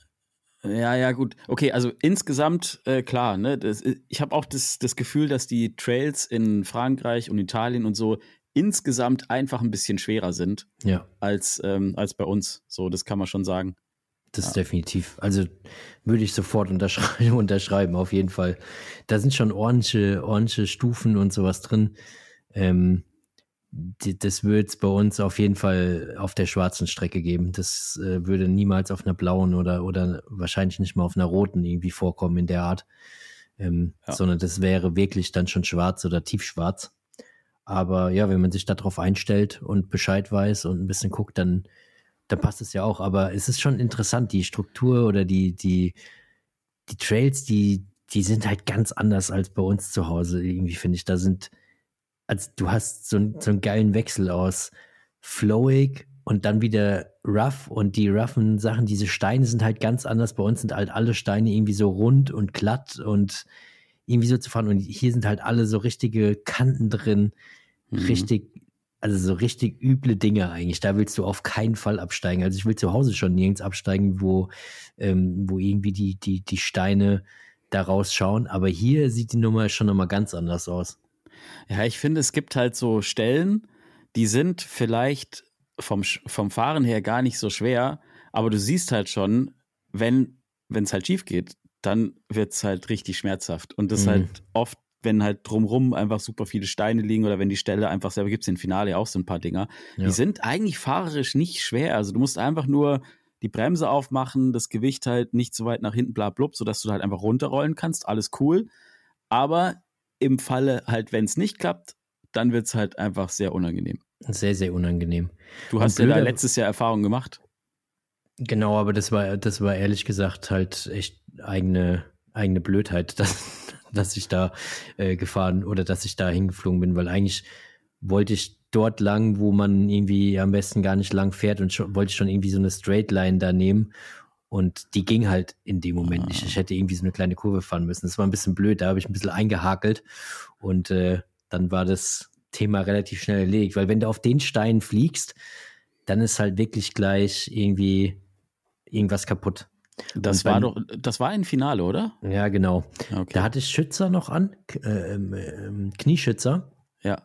Ja, ja, gut. Okay, also insgesamt, äh, klar, ne, das, ich habe auch das, das Gefühl, dass die Trails in Frankreich und Italien und so insgesamt einfach ein bisschen schwerer sind ja. als, ähm, als bei uns. So, das kann man schon sagen. Das ja. definitiv. Also würde ich sofort unterschreiben, unterschreiben, auf jeden Fall. Da sind schon ordentliche, ordentliche Stufen und sowas drin. Ähm, das würde es bei uns auf jeden Fall auf der schwarzen Strecke geben. Das äh, würde niemals auf einer blauen oder, oder wahrscheinlich nicht mal auf einer roten irgendwie vorkommen in der Art. Ähm, ja. Sondern das wäre wirklich dann schon schwarz oder tiefschwarz. Aber ja, wenn man sich darauf einstellt und Bescheid weiß und ein bisschen guckt, dann, dann passt es ja auch. Aber es ist schon interessant, die Struktur oder die, die, die Trails, die, die sind halt ganz anders als bei uns zu Hause. Irgendwie finde ich, da sind also du hast so, so einen geilen Wechsel aus flowig und dann wieder rough und die roughen Sachen, diese Steine sind halt ganz anders. Bei uns sind halt alle Steine irgendwie so rund und glatt und irgendwie so zu fahren und hier sind halt alle so richtige Kanten drin, mhm. richtig, also so richtig üble Dinge eigentlich. Da willst du auf keinen Fall absteigen. Also ich will zu Hause schon nirgends absteigen, wo, ähm, wo irgendwie die, die, die Steine da rausschauen. Aber hier sieht die Nummer schon nochmal ganz anders aus. Ja, ich finde, es gibt halt so Stellen, die sind vielleicht vom, vom Fahren her gar nicht so schwer, aber du siehst halt schon, wenn es halt schief geht, dann wird es halt richtig schmerzhaft. Und das mhm. halt oft, wenn halt drumrum einfach super viele Steine liegen oder wenn die Stelle einfach selber gibt es im Finale auch so ein paar Dinger. Ja. Die sind eigentlich fahrerisch nicht schwer. Also du musst einfach nur die Bremse aufmachen, das Gewicht halt nicht so weit nach hinten bla blub, sodass du halt einfach runterrollen kannst. Alles cool. Aber im Falle halt, wenn es nicht klappt, dann wird es halt einfach sehr unangenehm. Sehr, sehr unangenehm. Du hast ja da letztes Jahr Erfahrung gemacht. Genau, aber das war, das war ehrlich gesagt halt echt eigene, eigene Blödheit, dass, dass ich da äh, gefahren oder dass ich da hingeflogen bin, weil eigentlich wollte ich dort lang, wo man irgendwie am besten gar nicht lang fährt und schon, wollte ich schon irgendwie so eine Straight Line da nehmen und die ging halt in dem Moment ah. nicht. Ich hätte irgendwie so eine kleine Kurve fahren müssen. Das war ein bisschen blöd, da habe ich ein bisschen eingehakelt und äh, dann war das Thema relativ schnell erledigt. Weil wenn du auf den Stein fliegst, dann ist halt wirklich gleich irgendwie irgendwas kaputt. Das war doch, das war ein Finale, oder? Ja, genau. Okay. Da hatte ich Schützer noch an, äh, äh, Knieschützer. Ja.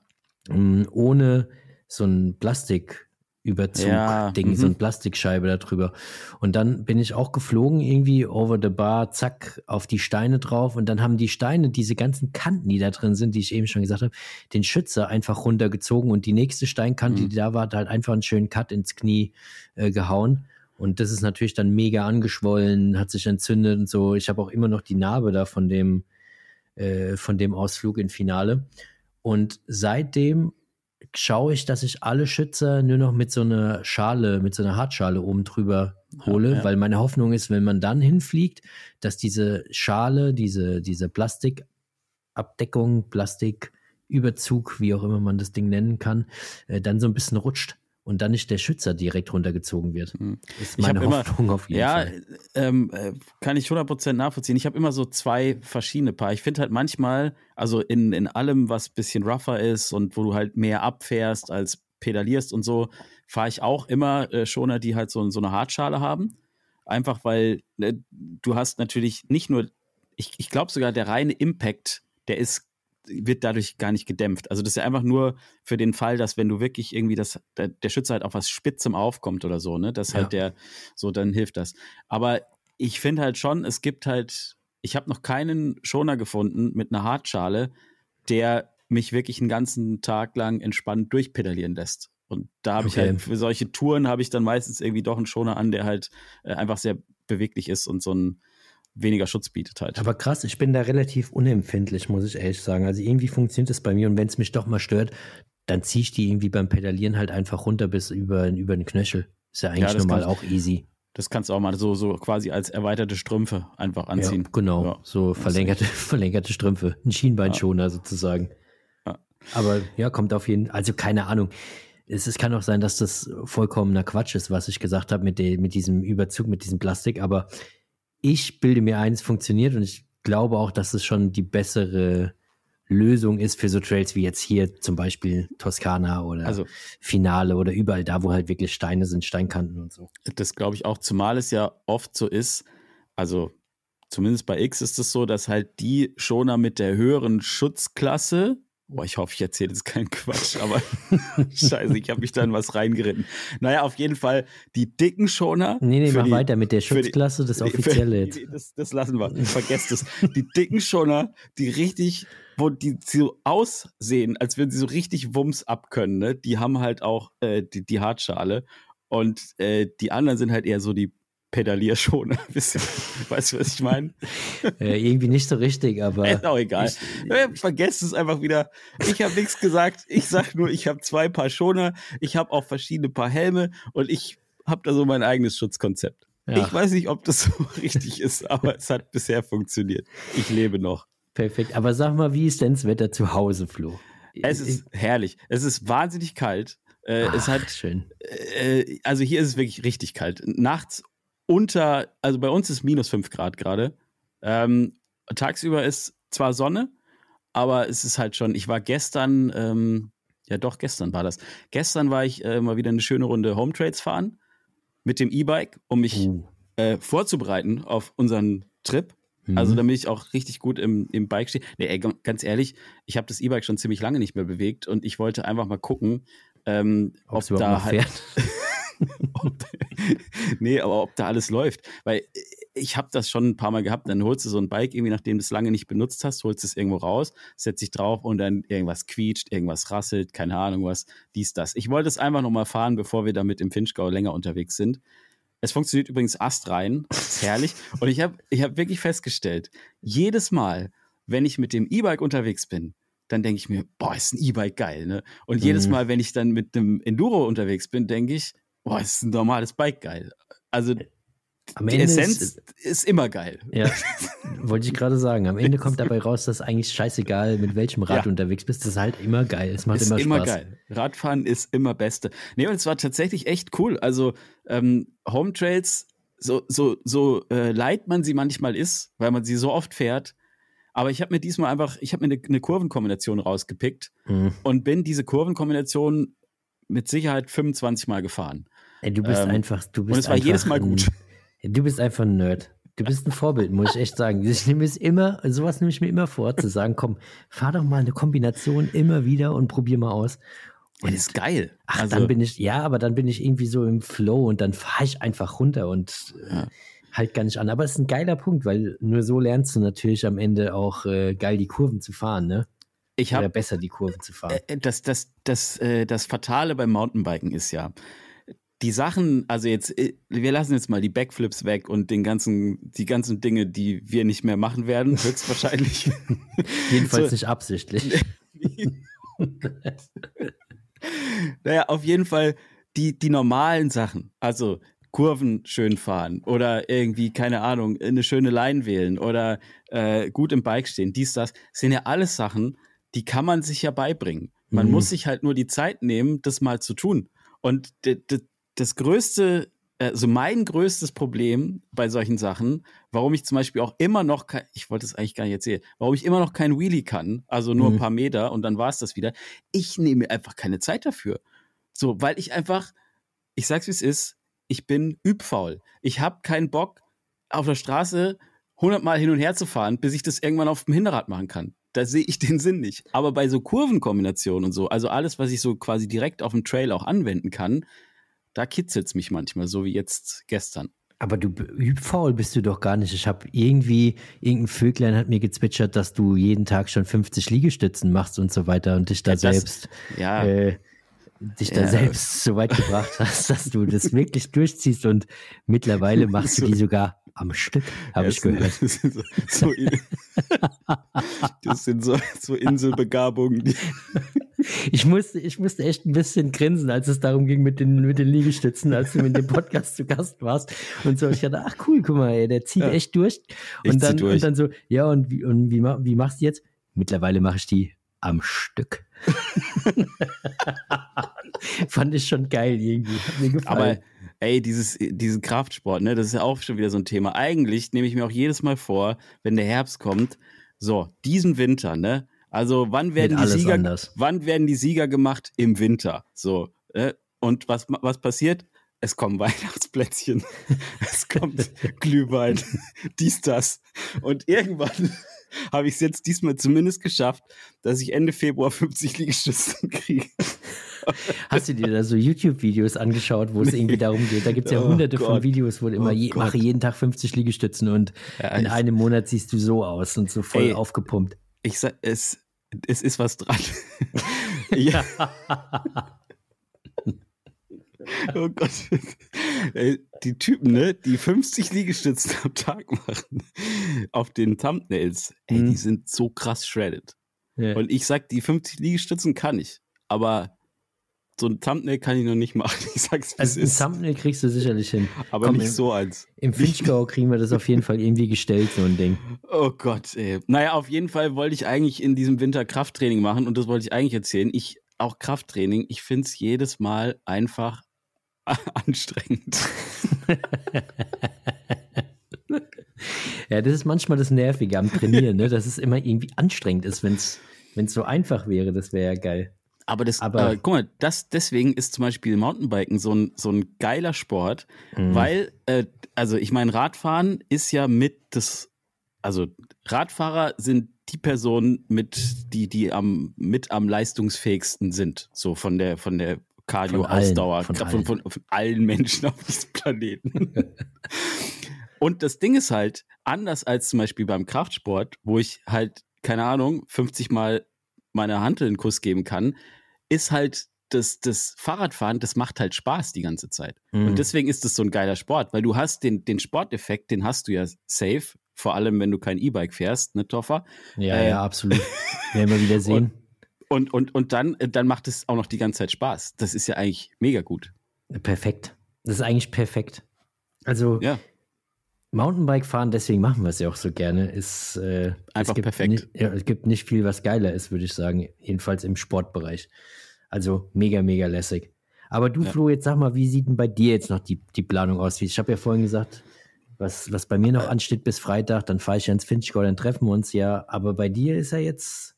Ähm, ohne so ein Plastik Überzug-Ding, ja, so eine mhm. Plastikscheibe da drüber. Und dann bin ich auch geflogen, irgendwie over the bar, zack, auf die Steine drauf. Und dann haben die Steine, diese ganzen Kanten, die da drin sind, die ich eben schon gesagt habe, den Schützer einfach runtergezogen und die nächste Steinkante, mhm. die da war, hat halt einfach einen schönen Cut ins Knie äh, gehauen. Und das ist natürlich dann mega angeschwollen, hat sich entzündet und so. Ich habe auch immer noch die Narbe da von dem, äh, von dem Ausflug in Finale. Und seitdem schaue ich, dass ich alle Schützer nur noch mit so einer Schale, mit so einer Hartschale oben drüber hole, ja, ja. weil meine Hoffnung ist, wenn man dann hinfliegt, dass diese Schale, diese, diese Plastikabdeckung, Plastiküberzug, wie auch immer man das Ding nennen kann, äh, dann so ein bisschen rutscht und dann nicht der Schützer direkt runtergezogen wird. Hm. Ist meine Hoffnung immer, auf jeden ja, Fall. Ähm, äh, kann ich 100% nachvollziehen. Ich habe immer so zwei verschiedene Paar. Ich finde halt manchmal, also in, in allem, was ein bisschen rougher ist und wo du halt mehr abfährst als pedalierst und so, fahre ich auch immer äh, Schoner, die halt so, so eine Hartschale haben. Einfach weil äh, du hast natürlich nicht nur, ich, ich glaube sogar, der reine Impact, der ist wird dadurch gar nicht gedämpft. Also das ist ja einfach nur für den Fall, dass wenn du wirklich irgendwie das, der, der Schütze halt auf was Spitzem aufkommt oder so, ne, dass halt ja. der, so dann hilft das. Aber ich finde halt schon, es gibt halt, ich habe noch keinen Schoner gefunden mit einer Hartschale, der mich wirklich einen ganzen Tag lang entspannt durchpedalieren lässt. Und da habe okay. ich halt, für solche Touren habe ich dann meistens irgendwie doch einen Schoner an, der halt äh, einfach sehr beweglich ist und so ein, weniger Schutz bietet halt. Aber krass, ich bin da relativ unempfindlich, muss ich ehrlich sagen. Also irgendwie funktioniert es bei mir und wenn es mich doch mal stört, dann ziehe ich die irgendwie beim Pedalieren halt einfach runter bis über, über den Knöchel. Ist ja eigentlich ja, normal auch easy. Das kannst du auch mal so, so quasi als erweiterte Strümpfe einfach anziehen. Ja, genau, ja. so verlängerte, verlängerte Strümpfe. Ein Schienbeinschoner ja. sozusagen. Aber ja, kommt auf jeden Fall, also keine Ahnung. Es, es kann auch sein, dass das vollkommener Quatsch ist, was ich gesagt habe mit, mit diesem Überzug, mit diesem Plastik, aber ich bilde mir ein, es funktioniert und ich glaube auch, dass es schon die bessere Lösung ist für so Trails wie jetzt hier zum Beispiel Toskana oder also, Finale oder überall da, wo halt wirklich Steine sind, Steinkanten und so. Das glaube ich auch, zumal es ja oft so ist, also zumindest bei X ist es so, dass halt die Schoner mit der höheren Schutzklasse Boah, ich hoffe, ich erzähle jetzt keinen Quatsch, aber scheiße, ich habe mich da in was reingeritten. Naja, auf jeden Fall die dicken Schoner. Nee, nee, mach die, weiter mit der Schutzklasse, die, das offizielle jetzt. Das, das, lassen wir, vergesst es. Die dicken Schoner, die richtig, wo die so aussehen, als würden sie so richtig Wumms abkönnen, ne? die haben halt auch äh, die, die Hartschale. Und äh, die anderen sind halt eher so die pedalier schon. weißt du, was ich meine? Äh, irgendwie nicht so richtig, aber. Ist auch egal. Ich, äh, Vergesst es einfach wieder. Ich habe nichts gesagt. Ich sag nur, ich habe zwei Paar Schoner. Ich habe auch verschiedene Paar Helme und ich habe da so mein eigenes Schutzkonzept. Ja. Ich weiß nicht, ob das so richtig ist, aber es hat bisher funktioniert. Ich lebe noch. Perfekt. Aber sag mal, wie ist denn das Wetter zu Hause, Flo? Es ist herrlich. Es ist wahnsinnig kalt. Äh, Ach, es hat, schön. äh, also hier ist es wirklich richtig kalt. Nachts unter, also bei uns ist minus 5 Grad gerade. Ähm, tagsüber ist zwar Sonne, aber es ist halt schon, ich war gestern, ähm, ja doch, gestern war das. Gestern war ich äh, mal wieder eine schöne Runde Home Trades fahren mit dem E-Bike, um mich Uh. äh, vorzubereiten auf unseren Trip. Also Mhm. damit ich auch richtig gut im, im Bike stehe. Nee, ey, ganz ehrlich, ich habe das E-Bike schon ziemlich lange nicht mehr bewegt und ich wollte einfach mal gucken, ähm, ob da halt. ob, nee, aber ob da alles läuft. Weil ich habe das schon ein paar Mal gehabt, dann holst du so ein Bike irgendwie, nachdem du es lange nicht benutzt hast, holst es irgendwo raus, setzt dich drauf und dann irgendwas quietscht, irgendwas rasselt, keine Ahnung was, dies, das. Ich wollte es einfach nochmal fahren, bevor wir damit im Finchgau länger unterwegs sind. Es funktioniert übrigens astrein, ist herrlich. Und ich habe ich hab wirklich festgestellt, jedes Mal, wenn ich mit dem E-Bike unterwegs bin, dann denke ich mir, boah, ist ein E-Bike geil, ne? Und jedes Mhm. Mal, wenn ich dann mit einem Enduro unterwegs bin, denke ich, boah, ist ein normales Bike geil. Also Am die Ende Essenz ist, ist, immer geil. ja, wollte ich gerade sagen. Am Ende kommt dabei raus, dass eigentlich scheißegal, mit welchem Rad Ja. du unterwegs bist. Das ist halt immer geil. Es macht ist immer immer, Spaß. geil. Radfahren ist immer Beste. Nee, und es war tatsächlich echt cool. Also ähm, Home Trails, so, so, so äh, leid man sie manchmal ist, weil man sie so oft fährt. Aber ich habe mir diesmal einfach, ich habe mir eine, eine Kurvenkombination rausgepickt Mhm. und bin diese Kurvenkombination mit Sicherheit 25 Mal gefahren. Ey, du bist Ähm, einfach, du bist Und es war jedes Mal ein, gut. Du bist einfach ein Nerd. Du bist ein Vorbild, muss ich echt sagen. Ich nehme es immer, sowas nehme ich mir immer vor, zu sagen, komm, fahr doch mal eine Kombination immer wieder und probier mal aus. Und ist geil. Ach, also, dann bin ich, ja, aber dann bin ich irgendwie so im Flow und dann fahre ich einfach runter und äh, Ja. halt gar nicht an. Aber es ist ein geiler Punkt, weil nur so lernst du natürlich am Ende auch äh, geil die Kurven zu fahren, ne? ich Oder habe besser die Kurven zu fahren. Äh, das, das, das, äh, das Fatale beim Mountainbiken ist ja, die Sachen, also jetzt, äh, wir lassen jetzt mal die Backflips weg und den ganzen, die ganzen Dinge, die wir nicht mehr machen werden, höchstwahrscheinlich. Jedenfalls so- nicht absichtlich. naja, auf jeden Fall die, die normalen Sachen, also Kurven schön fahren oder irgendwie, keine Ahnung, eine schöne Line wählen oder äh, gut im Bike stehen, dies, das, sind ja alles Sachen, die kann man sich ja beibringen. Man Mhm. muss sich halt nur die Zeit nehmen, das mal zu tun. Und das größte, also mein größtes Problem bei solchen Sachen, warum ich zum Beispiel auch immer noch, kein, ich wollte es eigentlich gar nicht erzählen, warum ich immer noch kein Wheelie kann, also nur ein Mhm. paar Meter und dann war es das wieder, ich nehme mir einfach keine Zeit dafür. So, weil ich einfach, ich sag's wie es ist, ich bin übfaul. Ich habe keinen Bock, auf der Straße 100 Mal hin und her zu fahren, bis ich das irgendwann auf dem Hinterrad machen kann. Da sehe ich den Sinn nicht. Aber bei so Kurvenkombinationen und so, also alles, was ich so quasi direkt auf dem Trail auch anwenden kann, da kitzelt's mich manchmal, so wie jetzt gestern. Aber du übfaul bist du doch gar nicht. Ich habe irgendwie, irgendein Vöglein hat mir gezwitschert, dass du jeden Tag schon 50 Liegestützen machst und so weiter und dich da Ja, das- selbst, Ja, äh, dich da Ja. selbst so weit gebracht hast, dass du das wirklich durchziehst und mittlerweile machst du die sogar am Stück, habe Ja, ich es sind- gehört. Das sind so, so, das sind so, so Inselbegabungen. Die, Ich musste, ich musste echt ein bisschen grinsen, als es darum ging mit den, mit den Liegestützen, als du mit dem Podcast zu Gast warst und so. Ich dachte, ach cool, guck mal, ey, der zieht Ja. echt durch. Ich Und zieh dann, durch. und dann so, ja, und wie, und wie, wie machst du jetzt? Mittlerweile mache ich die am Stück. Fand ich schon geil irgendwie. Hat mir gefallen. Aber ey, dieses, diesen Kraftsport, ne, das ist ja auch schon wieder so ein Thema. Eigentlich nehme ich mir auch jedes Mal vor, wenn der Herbst kommt, so, diesen Winter, ne? Also wann werden die Sieger, anders. wann werden die Sieger gemacht? Im Winter. So. Äh? Und was, was passiert? Es kommen Weihnachtsplätzchen, es kommt Glühwein, dies, das. Und irgendwann habe ich es jetzt diesmal zumindest geschafft, dass ich Ende Februar 50 Liegestützen kriege. Hast du dir da so YouTube-Videos angeschaut, wo es Nee. irgendwie darum geht? Da gibt es ja Oh hunderte von Gott. Videos, wo du immer Oh je, mache jeden Tag 50 Liegestützen und Ja, in einem Monat siehst du so aus und so voll Ey. aufgepumpt. Ich sag, es, es ist was dran. ja. Oh Gott. Die Typen, ne, die 50 Liegestützen am Tag machen auf den Thumbnails, ey, Mhm. die sind so krass shredded. Ja. Und ich sag, die 50 Liegestützen kann ich, aber so ein Thumbnail kann ich noch nicht machen. Ich sag's, wie also ein ist. Thumbnail kriegst du sicherlich hin. Aber Komm, nicht so als. Im Finchgau kriegen wir das auf jeden Fall irgendwie gestellt, so ein Ding. Oh Gott, ey. Naja, auf jeden Fall wollte ich eigentlich in diesem Winter Krafttraining machen und das wollte ich eigentlich erzählen. Ich, auch Krafttraining, ich finde es jedes Mal einfach anstrengend. ja, das ist manchmal das Nervige am Trainieren, ne? dass es immer irgendwie anstrengend ist, wenn es so einfach wäre, das wäre ja geil. Aber das, aber äh, guck mal, das deswegen ist zum Beispiel Mountainbiken so ein so ein geiler Sport, mhm. weil äh, also ich meine Radfahren ist ja mit das, also Radfahrer sind die Personen mit die die am mit am leistungsfähigsten sind, so von der von der Cardio-Ausdauer von, von, von, von, allen Menschen auf diesem Planeten. Und das Ding ist halt, anders als zum Beispiel beim Kraftsport, wo ich halt, keine Ahnung, 50 Mal meine Hand einen Kuss geben kann, ist halt das, das Fahrradfahren, das macht halt Spaß die ganze Zeit. Mhm. Und deswegen ist es so ein geiler Sport, weil du hast den, den Sporteffekt, den hast du ja safe, vor allem wenn du kein E-Bike fährst, ne, Toffer? Ja, äh, ja, absolut. Werden wir wieder sehen. Und, und, und, und dann, dann macht es auch noch die ganze Zeit Spaß. Das ist ja eigentlich mega gut. Perfekt. Das ist eigentlich perfekt. Also, ja. Mountainbike fahren, deswegen machen wir es ja auch so gerne, ist äh, einfach perfekt. Nicht, ja, es gibt nicht viel, was geiler ist, würde ich sagen, jedenfalls im Sportbereich. Also mega, mega lässig. Aber du, ja. Flo, jetzt sag mal, wie sieht denn bei dir jetzt noch die, die Planung aus? Ich habe ja vorhin gesagt, was, was bei mir noch ansteht bis Freitag, dann fahre ich ja ins Finchgau, dann treffen wir uns ja. Aber bei dir ist ja jetzt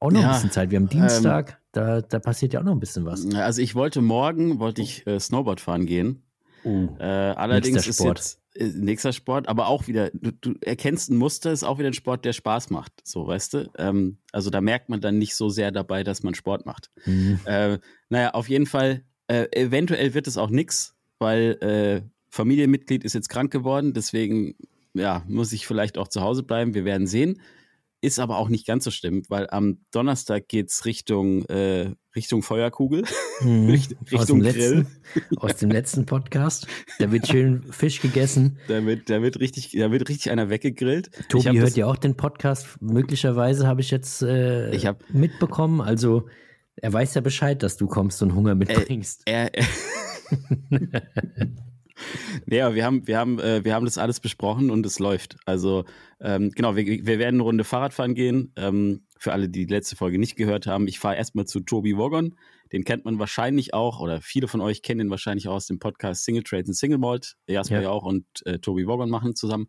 auch noch ja, ein bisschen Zeit. Wir haben Dienstag, ähm, da, da passiert ja auch noch ein bisschen was. Also ich wollte morgen, wollte ich äh, Snowboard fahren gehen. Uh, äh, allerdings ist jetzt nächster Sport, aber auch wieder, du, du, erkennst ein Muster, ist auch wieder ein Sport, der Spaß macht, so weißt du. Ähm, also da merkt man dann nicht so sehr dabei, dass man Sport macht. Mhm. Äh, naja, auf jeden Fall, äh, eventuell wird es auch nix, weil äh, Familienmitglied ist jetzt krank geworden, deswegen ja, muss ich vielleicht auch zu Hause bleiben. Wir werden sehen. Ist aber auch nicht ganz so schlimm, weil am Donnerstag geht's Richtung, äh, Richtung Feuerkugel. Mhm. Richtung aus dem Grill. Letzten, aus dem letzten Podcast. Da wird schön Fisch gegessen. Da wird, da wird richtig, da wird richtig einer weggegrillt. Tobi hört ja auch den Podcast. Möglicherweise habe ich jetzt äh, ich hab, mitbekommen. Also er weiß ja Bescheid, dass du kommst und Hunger mitbringst. Er, er, Ja, wir haben, wir haben, äh, wir haben das alles besprochen und es läuft. Also ähm, genau, wir, wir werden eine Runde Fahrrad fahren gehen. Ähm, für alle, die die letzte Folge nicht gehört haben, ich fahre erstmal zu Tobi Wogon. Den kennt man wahrscheinlich auch, oder viele von euch kennen ihn wahrscheinlich auch aus dem Podcast Single Trades und Single Malt. Jasper ja. auch und äh, Tobi Wogon machen zusammen.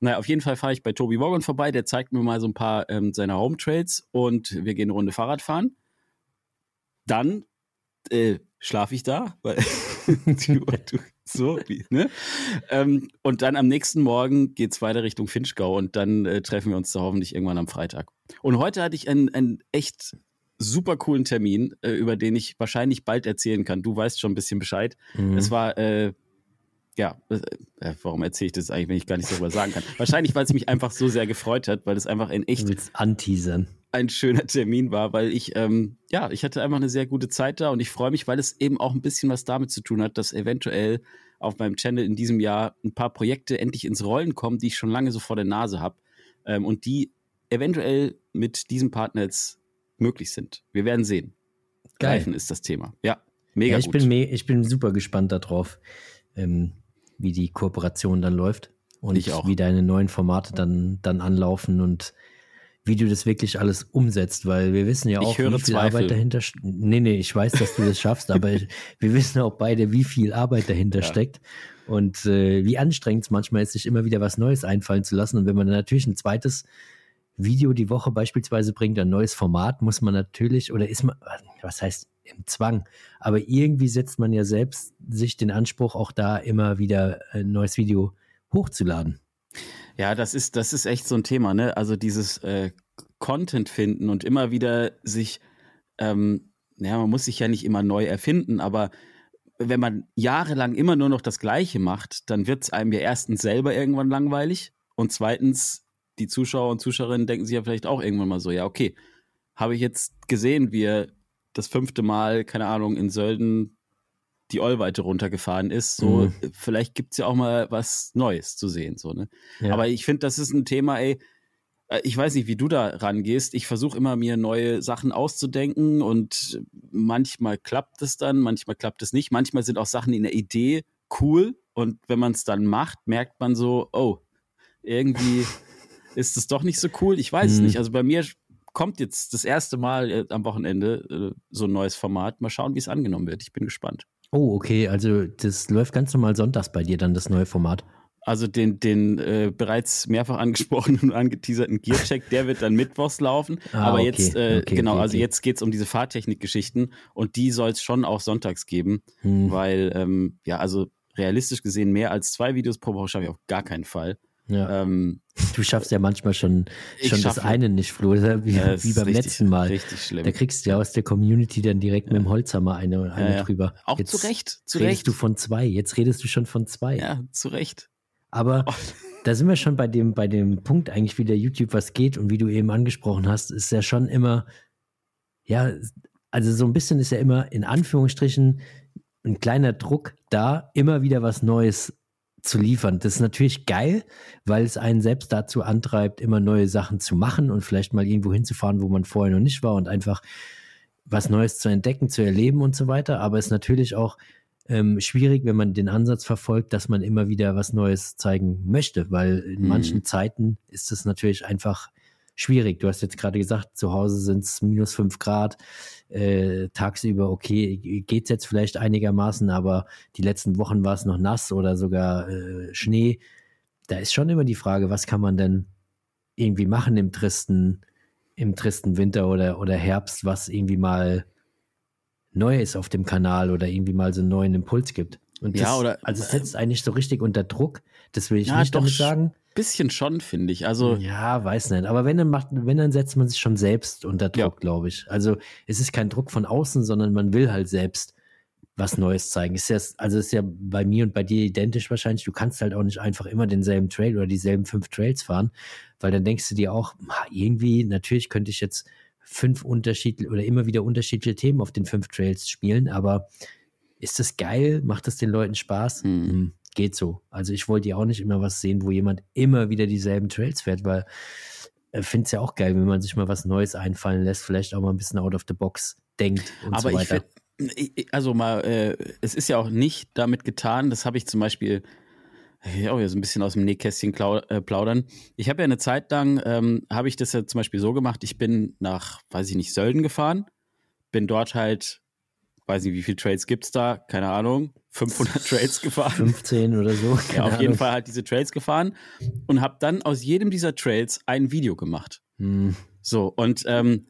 Naja, auf jeden Fall fahre ich bei Tobi Wogon vorbei. Der zeigt mir mal so ein paar ähm, seiner Home Trails und wir gehen eine Runde Fahrrad fahren. Dann äh, schlafe ich da, weil du, du, so, wie, ne? Ähm, und dann am nächsten Morgen geht es weiter Richtung Finchgau und dann äh, treffen wir uns da hoffentlich irgendwann am Freitag. Und heute hatte ich einen, einen echt super coolen Termin, äh, über den ich wahrscheinlich bald erzählen kann. Du weißt schon ein bisschen Bescheid. Mhm. Es war, äh, ja, äh, äh, warum erzähle ich das eigentlich, wenn ich gar nicht darüber sagen kann? Wahrscheinlich, weil es mich einfach so sehr gefreut hat, weil es einfach ein echt. anteasern ein schöner Termin war, weil ich, ähm, ja, ich hatte einfach eine sehr gute Zeit da und ich freue mich, weil es eben auch ein bisschen was damit zu tun hat, dass eventuell auf meinem Channel in diesem Jahr ein paar Projekte endlich ins Rollen kommen, die ich schon lange so vor der Nase habe ähm, und die eventuell mit diesem Partner jetzt möglich sind. Wir werden sehen. Geil. Greifen ist das Thema. Ja, mega ja, ich gut. Bin ich bin super gespannt darauf, ähm, wie die Kooperation dann läuft und wie deine neuen Formate dann, dann anlaufen und wie du das wirklich alles umsetzt, weil wir wissen ja auch, wie viel Zweifel. Arbeit dahinter steckt. Nee, nee, ich weiß, dass du das schaffst, aber wir wissen auch beide, wie viel Arbeit dahinter ja. steckt und äh, wie anstrengend es manchmal ist, sich immer wieder was Neues einfallen zu lassen. Und wenn man dann natürlich ein zweites Video die Woche beispielsweise bringt, ein neues Format, muss man natürlich, oder ist man, was heißt im Zwang, aber irgendwie setzt man ja selbst sich den Anspruch, auch da immer wieder ein neues Video hochzuladen. Ja, das ist, das ist echt so ein Thema, ne? Also dieses äh, Content finden und immer wieder sich, ähm, ja, man muss sich ja nicht immer neu erfinden, aber wenn man jahrelang immer nur noch das Gleiche macht, dann wird es einem ja erstens selber irgendwann langweilig und zweitens, die Zuschauer und Zuschauerinnen denken sich ja vielleicht auch irgendwann mal so, ja, okay, habe ich jetzt gesehen, wie er das fünfte Mal, keine Ahnung, in Sölden die Ollweite runtergefahren ist. So, mhm. vielleicht gibt es ja auch mal was Neues zu sehen. So, ne? Ja. Aber ich finde, das ist ein Thema, ey. Äh, ich weiß nicht, wie du da rangehst. Ich versuche immer, mir neue Sachen auszudenken und manchmal klappt es dann, manchmal klappt es nicht. Manchmal sind auch Sachen in der Idee cool und wenn man es dann macht, merkt man so, oh, irgendwie ist es doch nicht so cool. Ich weiß es Hm. nicht. Also bei mir kommt jetzt das erste Mal äh, am Wochenende äh, so ein neues Format. Mal schauen, wie es angenommen wird. Ich bin gespannt. Oh, okay, also das läuft ganz normal sonntags bei dir dann, das neue Format. Also den, den äh, bereits mehrfach angesprochenen und angeteaserten Gearcheck, der wird dann mittwochs laufen. Ah, Aber okay, jetzt, äh, okay, genau, okay, also jetzt geht's um diese Fahrtechnik-Geschichten und die soll es schon auch sonntags geben, Hm, weil, ähm, ja, also realistisch gesehen, mehr als zwei Videos pro Woche schaffe ich auf gar keinen Fall. Ja. Ähm, Du schaffst ja manchmal schon, schon das eine nicht, Flo, wie, ja, wie beim richtig, letzten Mal. Richtig schlimm. Da kriegst du ja aus der Community dann direkt mit dem Holzhammer eine, eine Ja, ja. drüber. Auch Jetzt zu Recht, zu redest Recht. du von zwei. Jetzt redest du schon von zwei. ja, zu Recht. Aber Oh. da sind wir schon bei dem, bei dem Punkt eigentlich, wie der YouTube was geht und wie du eben angesprochen hast, ist ja schon immer, ja, also so ein bisschen ist ja immer in Anführungsstrichen ein kleiner Druck da, immer wieder was Neues zu liefern. Das ist natürlich geil, weil es einen selbst dazu antreibt, immer neue Sachen zu machen und vielleicht mal irgendwo hinzufahren, wo man vorher noch nicht war und einfach was Neues zu entdecken, zu erleben und so weiter. Aber es ist natürlich auch ähm, schwierig, wenn man den Ansatz verfolgt, dass man immer wieder was Neues zeigen möchte, weil in Mhm. manchen Zeiten ist es natürlich einfach schwierig. Du hast jetzt gerade gesagt, zu Hause sind es minus fünf Grad, äh, tagsüber okay, geht's jetzt vielleicht einigermaßen, aber die letzten Wochen war es noch nass oder sogar äh, Schnee. Da ist schon immer die Frage, was kann man denn irgendwie machen im tristen, im tristen Winter oder, oder Herbst, was irgendwie mal neu ist auf dem Kanal oder irgendwie mal so einen neuen Impuls gibt. Und das, Ja, oder- also es setzt eigentlich so richtig unter Druck. Das will ich Ja, nicht doch, damit sagen. Bisschen schon, finde ich. Also, Ja, weiß nicht. Aber wenn dann macht, wenn dann setzt man sich schon selbst unter Druck, Ja. glaube ich. Also es ist kein Druck von außen, sondern man will halt selbst was Neues zeigen. Ist ja, also ist ja bei mir und bei dir identisch wahrscheinlich. Du kannst halt auch nicht einfach immer denselben Trail oder dieselben fünf Trails fahren, weil dann denkst du dir auch, "Ma, irgendwie, natürlich könnte ich jetzt fünf unterschiedliche oder immer wieder unterschiedliche Themen auf den fünf Trails spielen, aber ist das geil? Macht das den Leuten Spaß? Hm. Geht so. Also ich wollte ja auch nicht immer was sehen, wo jemand immer wieder dieselben Trails fährt, weil ich finde es ja auch geil, wenn man sich mal was Neues einfallen lässt, vielleicht auch mal ein bisschen out of the box denkt und aber so ich weiter. finde, also mal, äh, es ist ja auch nicht damit getan, das habe ich zum Beispiel, ja, auch so ein bisschen aus dem Nähkästchen äh, plaudern. Ich habe ja eine Zeit lang, ähm, habe ich das ja zum Beispiel so gemacht, ich bin nach, weiß ich nicht, Sölden gefahren, bin dort halt, weiß nicht, wie viele Trails gibt's da, keine Ahnung, 500 Trails gefahren. 15 oder so. Ja, auf jeden Ahnung. Fall halt diese Trails gefahren und habe dann aus jedem dieser Trails ein Video gemacht. Hm, So, und ähm,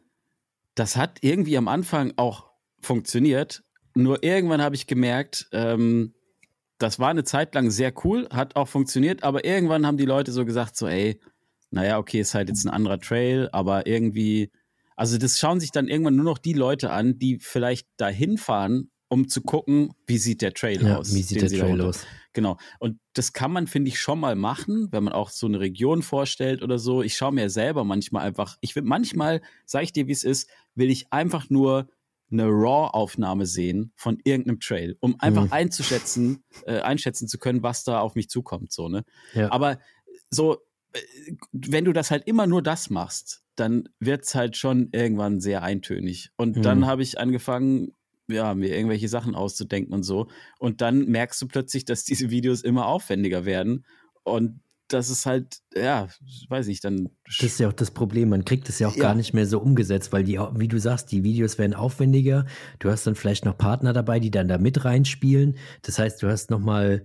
das hat irgendwie am Anfang auch funktioniert. Nur irgendwann habe ich gemerkt, ähm, das war eine Zeit lang sehr cool, hat auch funktioniert, aber irgendwann haben die Leute so gesagt, so, ey, naja, okay, ist halt jetzt ein anderer Trail, aber irgendwie, also das schauen sich dann irgendwann nur noch die Leute an, die vielleicht dahin fahren, um zu gucken, wie sieht der Trail ja, aus. wie sieht der Trail aus? Genau. Und das kann man, finde ich, schon mal machen, wenn man auch so eine Region vorstellt oder so. Ich schaue mir selber manchmal einfach, ich will manchmal, sage ich dir, wie es ist, will ich einfach nur eine RAW-Aufnahme sehen von irgendeinem Trail, um einfach Mhm. einzuschätzen, äh, einschätzen zu können, was da auf mich zukommt. So, ne? Ja. Aber so, äh, wenn du das halt immer nur das machst, dann wird's halt schon irgendwann sehr eintönig. Und Mhm. dann habe ich angefangen, ja, mir irgendwelche Sachen auszudenken und so. Und dann merkst du plötzlich, dass diese Videos immer aufwendiger werden. Und das ist halt, ja, weiß ich, dann. Das ist ja auch das Problem. Man kriegt es ja auch Ja. gar nicht mehr so umgesetzt, weil die, wie du sagst, die Videos werden aufwendiger. Du hast dann vielleicht noch Partner dabei, die dann da mit reinspielen. Das heißt, du hast noch mal,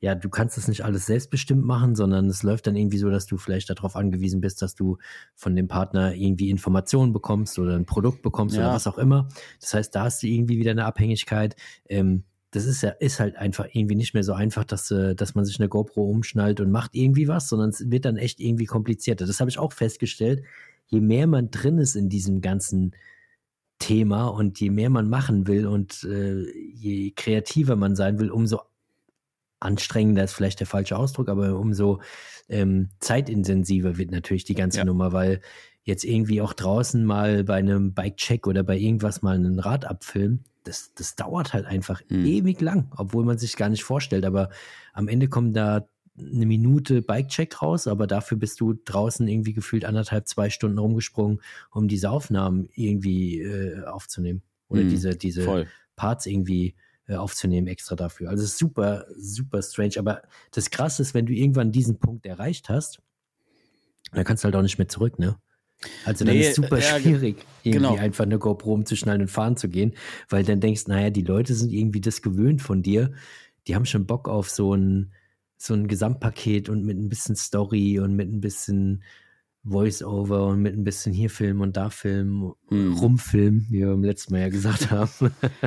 ja, du kannst das nicht alles selbstbestimmt machen, sondern es läuft dann irgendwie so, dass du vielleicht darauf angewiesen bist, dass du von dem Partner irgendwie Informationen bekommst oder ein Produkt bekommst Ja. oder was auch immer. Das heißt, da hast du irgendwie wieder eine Abhängigkeit. Ähm, das ist ja, ist halt einfach irgendwie nicht mehr so einfach, dass, äh, dass man sich eine GoPro umschnallt und macht irgendwie was, sondern es wird dann echt irgendwie komplizierter. Das habe ich auch festgestellt. Je mehr man drin ist in diesem ganzen Thema und je mehr man machen will und äh, je kreativer man sein will, umso anstrengender ist vielleicht der falsche Ausdruck, aber umso ähm, zeitintensiver wird natürlich die ganze Ja. Nummer, weil jetzt irgendwie auch draußen mal bei einem Bike-Check oder bei irgendwas mal ein Rad abfilmen, das, das dauert halt einfach Hm. ewig lang, obwohl man sich gar nicht vorstellt. Aber am Ende kommt da eine Minute Bike-Check raus, aber dafür bist du draußen irgendwie gefühlt anderthalb, zwei Stunden rumgesprungen, um diese Aufnahmen irgendwie äh, aufzunehmen. oder mhm, diese, diese voll. Parts irgendwie äh, aufzunehmen extra dafür. Also es ist super, super strange. Aber das Krasse ist, wenn du irgendwann diesen Punkt erreicht hast, dann kannst du halt auch nicht mehr zurück, ne? Also dann nee, ist super ja, schwierig, irgendwie genau. einfach eine GoPro umzuschnallen und fahren zu gehen, weil dann denkst, naja, die Leute sind irgendwie das gewöhnt von dir. Die haben schon Bock auf so ein, so ein Gesamtpaket und mit ein bisschen Story und mit ein bisschen Voice-Over und mit ein bisschen hier Film und da Film, hm. rumfilmen, wie wir beim letzten Mal ja gesagt haben.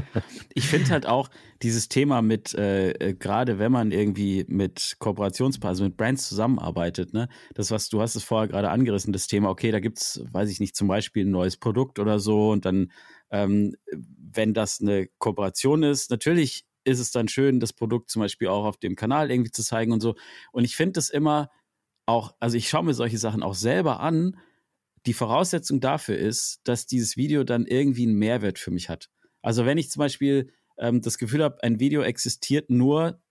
ich finde halt auch dieses Thema mit, äh, äh, gerade wenn man irgendwie mit Kooperationspartnern, also mit Brands zusammenarbeitet, ne, das, was du hast es vorher gerade angerissen, das Thema, okay, da gibt es, weiß ich nicht, zum Beispiel ein neues Produkt oder so und dann, ähm, wenn das eine Kooperation ist, natürlich ist es dann schön, das Produkt zum Beispiel auch auf dem Kanal irgendwie zu zeigen und so. Und ich finde das immer, auch, also ich schaue mir solche Sachen auch selber an. Die Voraussetzung dafür ist, dass dieses Video dann irgendwie einen Mehrwert für mich hat. Also wenn ich zum Beispiel ähm, das Gefühl habe, ein Video existiert nur,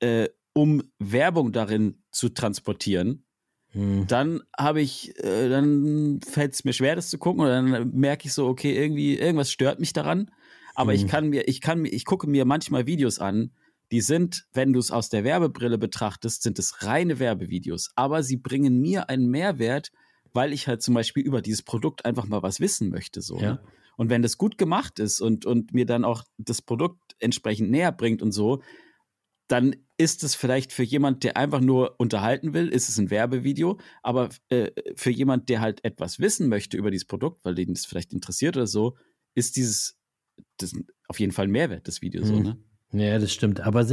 äh, um Werbung darin zu transportieren, hm. dann habe ich, äh, dann fällt es mir schwer, das zu gucken, oder dann merke ich so, okay, irgendwie, irgendwas stört mich daran. Aber hm. ich kann mir, ich kann mir, ich gucke mir manchmal Videos an, die sind, wenn du es aus der Werbebrille betrachtest, sind es reine Werbevideos. Aber sie bringen mir einen Mehrwert, weil ich halt zum Beispiel über dieses Produkt einfach mal was wissen möchte. So, ja. ne? Und wenn das gut gemacht ist und, und mir dann auch das Produkt entsprechend näher bringt und so, dann ist es vielleicht für jemand, der einfach nur unterhalten will, ist es ein Werbevideo. Aber äh, für jemand, der halt etwas wissen möchte über dieses Produkt, weil den das vielleicht interessiert oder so, ist dieses das auf jeden Fall ein Mehrwert, das Video mhm. so, ne? Ja, das stimmt. Aber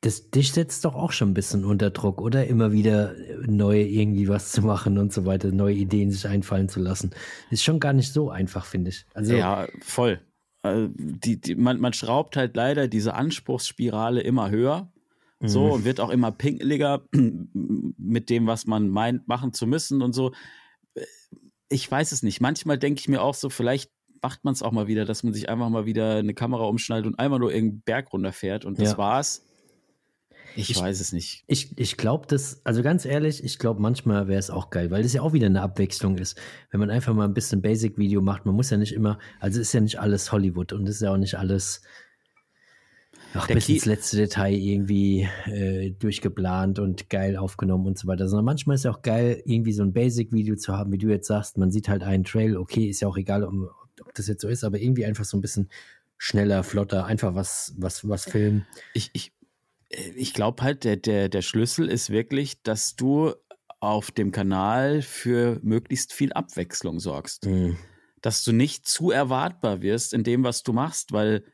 das, dich setzt doch auch schon ein bisschen unter Druck, oder? Immer wieder neu irgendwie was zu machen und so weiter, neue Ideen sich einfallen zu lassen. Ist schon gar nicht so einfach, finde ich. Also, ja, voll. Also die, die, man, man schraubt halt leider diese Anspruchsspirale immer höher. So mhm. und wird auch immer pinkeliger mit dem, was man meint, machen zu müssen und so. Ich weiß es nicht. Manchmal denke ich mir auch so, vielleicht macht man es auch mal wieder, dass man sich einfach mal wieder eine Kamera umschnallt und einmal nur irgendeinen Berg runterfährt und das ja. war's. Ich, ich, weiß es nicht. Ich, ich glaube das, also ganz ehrlich, ich glaube manchmal wäre es auch geil, weil das ja auch wieder eine Abwechslung ist. Wenn man einfach mal ein bisschen Basic-Video macht, man muss ja nicht immer, also ist ja nicht alles Hollywood und ist ja auch nicht alles noch bis ins letzte Detail irgendwie äh, durchgeplant und geil aufgenommen und so weiter, sondern manchmal ist es auch geil, irgendwie so ein Basic-Video zu haben, wie du jetzt sagst, man sieht halt einen Trail, okay, ist ja auch egal, um, ob das jetzt so ist, aber irgendwie einfach so ein bisschen schneller, flotter, einfach was, was, was filmen. Ich, ich, äh, ich glaube halt, der, der, der Schlüssel ist wirklich, dass du auf dem Kanal für möglichst viel Abwechslung sorgst. Mhm. Dass du nicht zu erwartbar wirst in dem, was du machst, weil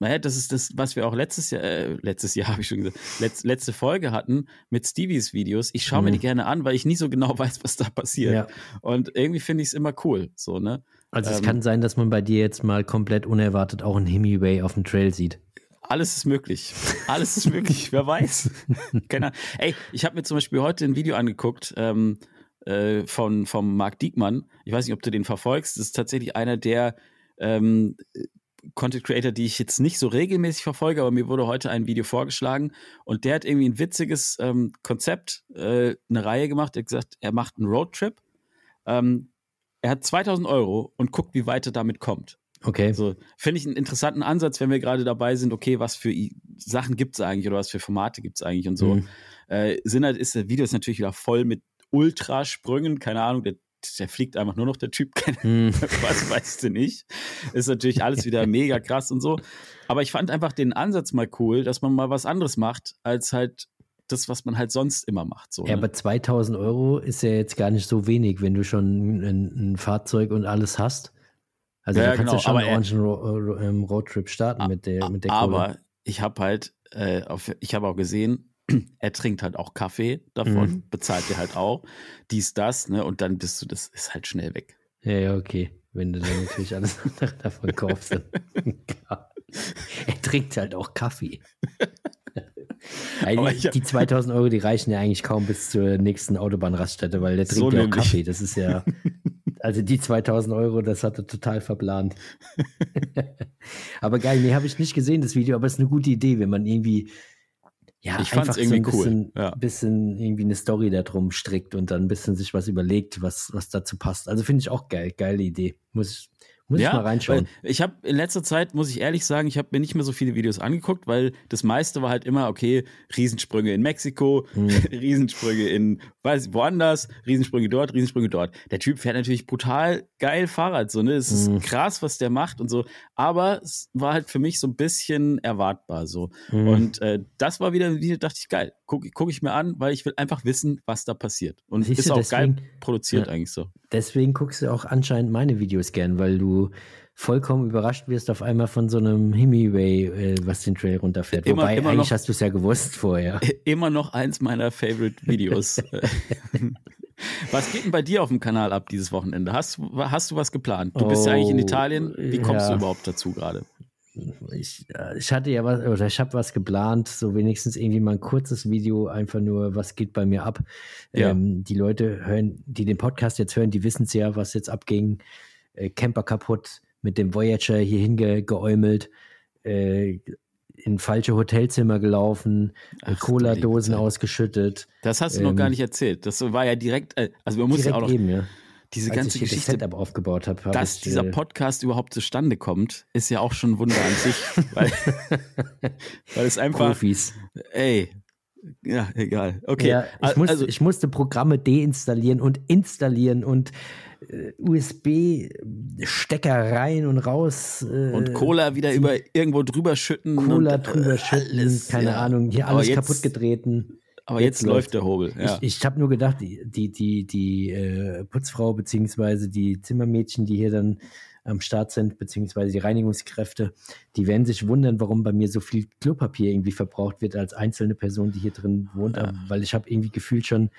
naja, das ist das, was wir auch letztes Jahr, äh, letztes Jahr habe ich schon gesagt, letz, letzte Folge hatten mit Stevies Videos. Ich schaue mhm. mir die gerne an, weil ich nie so genau weiß, was da passiert. Ja. Und irgendwie finde ich es immer cool, so, ne? Also es ähm, kann sein, dass man bei dir jetzt mal komplett unerwartet auch einen Hemiway auf dem Trail sieht. Alles ist möglich. Alles ist möglich. Wer weiß. Keine Ahnung. Ey, ich habe mir zum Beispiel heute ein Video angeguckt ähm, äh, von vom Marc Diekmann. Ich weiß nicht, ob du den verfolgst. Das ist tatsächlich einer der ähm, Content Creator, die ich jetzt nicht so regelmäßig verfolge, aber mir wurde heute ein Video vorgeschlagen und der hat irgendwie ein witziges ähm, Konzept, äh, eine Reihe gemacht. Er hat gesagt, er macht einen Roadtrip. Ähm, er hat 2000 Euro und guckt, wie weit er damit kommt. Okay. So, finde ich einen interessanten Ansatz, wenn wir gerade dabei sind, okay, was für Sachen gibt es eigentlich oder was für Formate gibt es eigentlich und so. Mhm. Äh, Sinn halt ist, das Video ist natürlich wieder voll mit Ultrasprüngen, keine Ahnung, der, der fliegt einfach nur noch der Typ, mhm. was weißt du nicht. Ist natürlich alles wieder mega krass und so. Aber ich fand einfach den Ansatz mal cool, dass man mal was anderes macht, als halt das, was man halt sonst immer macht. So, ja, ne? aber 2000 Euro ist ja jetzt gar nicht so wenig, wenn du schon ein, ein Fahrzeug und alles hast. Also ja, da kannst genau, du schon einen ordentlichen Ro ähm, Roadtrip starten mit der, mit der Aber Kohle. ich habe halt, äh, auf, ich habe auch gesehen, er trinkt halt auch Kaffee davon, mhm. bezahlt dir halt auch dies, das, ne? Und dann bist du, das ist halt schnell weg. Ja, ja, okay. Wenn du dann natürlich alles davon kaufst. Dann, er trinkt halt auch Kaffee. Eigentlich, die 2000 Euro, die reichen ja eigentlich kaum bis zur nächsten Autobahnraststätte, weil der trinkt so ja auch Kaffee. Das ist ja, also die 2000 Euro, das hat er total verplant. aber geil, nee, habe ich nicht gesehen, das Video, aber es ist eine gute Idee, wenn man irgendwie, ja, ich einfach irgendwie so ein bisschen, cool. ja. bisschen irgendwie eine Story da drum strickt und dann ein bisschen sich was überlegt, was, was dazu passt. Also finde ich auch geil, geile Idee. Muss, Muss ja, ich mal reinschauen. Ich habe in letzter Zeit, muss ich ehrlich sagen, ich habe mir nicht mehr so viele Videos angeguckt, weil das meiste war halt immer, okay, Riesensprünge in Mexiko, mhm. Riesensprünge in, weiß woanders, Riesensprünge dort, Riesensprünge dort. Der Typ fährt natürlich brutal geil Fahrrad, so, ne? Es ist mhm. krass, was der macht und so. Aber es war halt für mich so ein bisschen erwartbar, so. Mhm. Und äh, das war wieder ein Video, dachte ich, geil. Gucke guck ich mir an, weil ich will einfach wissen, was da passiert. Und Siehst ist auch deswegen, geil produziert ja, eigentlich so. Deswegen guckst du auch anscheinend meine Videos gern, weil du vollkommen überrascht wirst auf einmal von so einem Hemiway, äh, was den Trail runterfährt. Immer, Wobei, immer eigentlich noch, hast du es ja gewusst vorher. Immer noch eins meiner Favorite-Videos. was geht denn bei dir auf dem Kanal ab dieses Wochenende? Hast, hast du was geplant? Du bist oh, ja eigentlich in oh, Italien. Wie kommst ja. du überhaupt dazu gerade? Ich, äh, ich hatte ja was, oder ich habe was geplant, so wenigstens irgendwie mal ein kurzes Video, einfach nur, was geht bei mir ab. Ja. Ähm, die Leute hören, die den Podcast jetzt hören, die wissen es ja, was jetzt abging äh, Camper kaputt, mit dem Voyager hier hingeäumelt, äh, in falsche Hotelzimmer gelaufen, äh, Cola-Dosen ausgeschüttet. Das hast du ähm, noch gar nicht erzählt. Das war ja direkt, äh, also man muss ja auch noch eben, ja. diese Als ganze ich Geschichte, das Setup aufgebaut habe, hab dass ich, dieser Podcast überhaupt zustande kommt, ist ja auch schon ein Wunder an sich, weil, weil es einfach, Profis. ey, ja, egal. Okay. Ja, ich, also, ich musste Programme deinstallieren und installieren und äh, USB-Stecker rein und raus. Äh, und Cola wieder über irgendwo drüber schütten. Cola und, äh, drüber schütten, alles, keine ja. Ahnung, hier alles jetzt, kaputt getreten. Aber jetzt, jetzt läuft der Hobel. Ja. Ich, ich habe nur gedacht, die, die, die, die äh, Putzfrau beziehungsweise die Zimmermädchen, die hier dann am Start sind, beziehungsweise die Reinigungskräfte, die werden sich wundern, warum bei mir so viel Klopapier irgendwie verbraucht wird als einzelne Person, die hier drin wohnt, ja. weil ich habe irgendwie gefühlt schon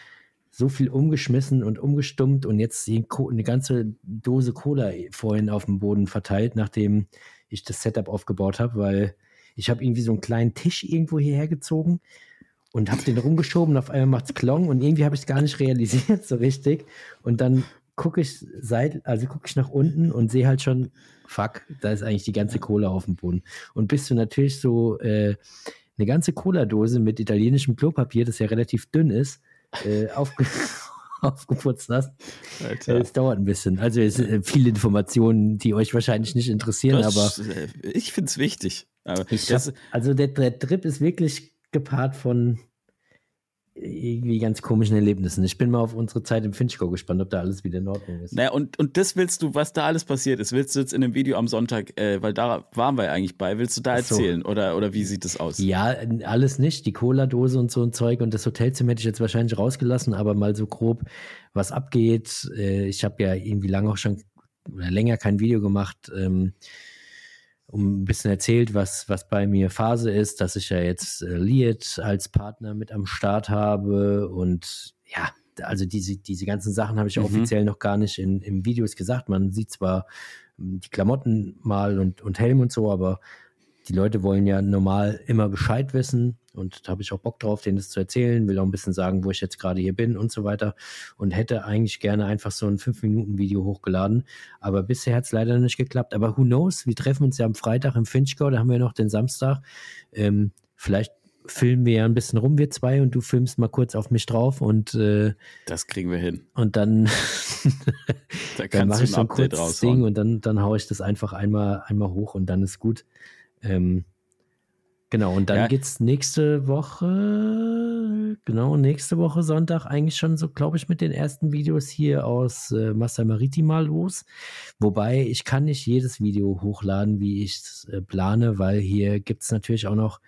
so viel umgeschmissen und umgestummt und jetzt eine ganze Dose Cola vorhin auf dem Boden verteilt, nachdem ich das Setup aufgebaut habe, weil ich habe irgendwie so einen kleinen Tisch irgendwo hierher gezogen und habe den rumgeschoben. Auf einmal macht's Klong und irgendwie habe ich es gar nicht realisiert so richtig. Und dann gucke ich also gucke ich nach unten und sehe halt schon, fuck, da ist eigentlich die ganze Cola auf dem Boden. Und bist du natürlich so äh, eine ganze Cola-Dose mit italienischem Klopapier, das ja relativ dünn ist, äh, aufge aufgeputzt hast. Es dauert ein bisschen. Also es sind äh, viele Informationen, die euch wahrscheinlich nicht interessieren, das, aber. Äh, ich finde es wichtig. Hab, also der, der Trip ist wirklich gepaart von irgendwie ganz komischen Erlebnissen. Ich bin mal auf unsere Zeit im Finchgau gespannt, ob da alles wieder in Ordnung ist. Naja, und, und das willst du, was da alles passiert ist, willst du jetzt in dem Video am Sonntag, äh, weil da waren wir eigentlich bei, willst du da erzählen so. oder, oder wie sieht das aus? Ja, alles nicht. Die Cola-Dose und so ein Zeug und das Hotelzimmer hätte ich jetzt wahrscheinlich rausgelassen, aber mal so grob, was abgeht. Äh, ich habe ja irgendwie lange auch schon oder länger kein Video gemacht. Ähm, um ein bisschen erzählt, was, was bei mir Phase ist, dass ich ja jetzt äh, Liet als Partner mit am Start habe und ja, also diese, diese ganzen Sachen habe ich mhm. offiziell noch gar nicht in, in Videos gesagt. Man sieht zwar hm, die Klamotten mal und, und Helm und so, aber die Leute wollen ja normal immer Bescheid wissen und da habe ich auch Bock drauf, denen das zu erzählen, will auch ein bisschen sagen, wo ich jetzt gerade hier bin und so weiter. Und hätte eigentlich gerne einfach so ein 5-Minuten-Video hochgeladen, aber bisher hat es leider nicht geklappt, aber who knows, wir treffen uns ja am Freitag im Finchgau, da haben wir noch den Samstag, ähm, vielleicht filmen wir ja ein bisschen rum, wir zwei, und du filmst mal kurz auf mich drauf. Und äh, das kriegen wir hin. Und dann, da dann mache ich so ein kurzes Ding und dann, dann haue ich das einfach einmal, einmal hoch und dann ist gut. Ähm, genau, und dann ja. es nächste Woche, genau, nächste Woche Sonntag eigentlich schon so, glaube ich, mit den ersten Videos hier aus äh, Massa Maritima los. Wobei ich kann nicht jedes Video hochladen, wie ich es äh, plane, weil hier gibt es natürlich auch noch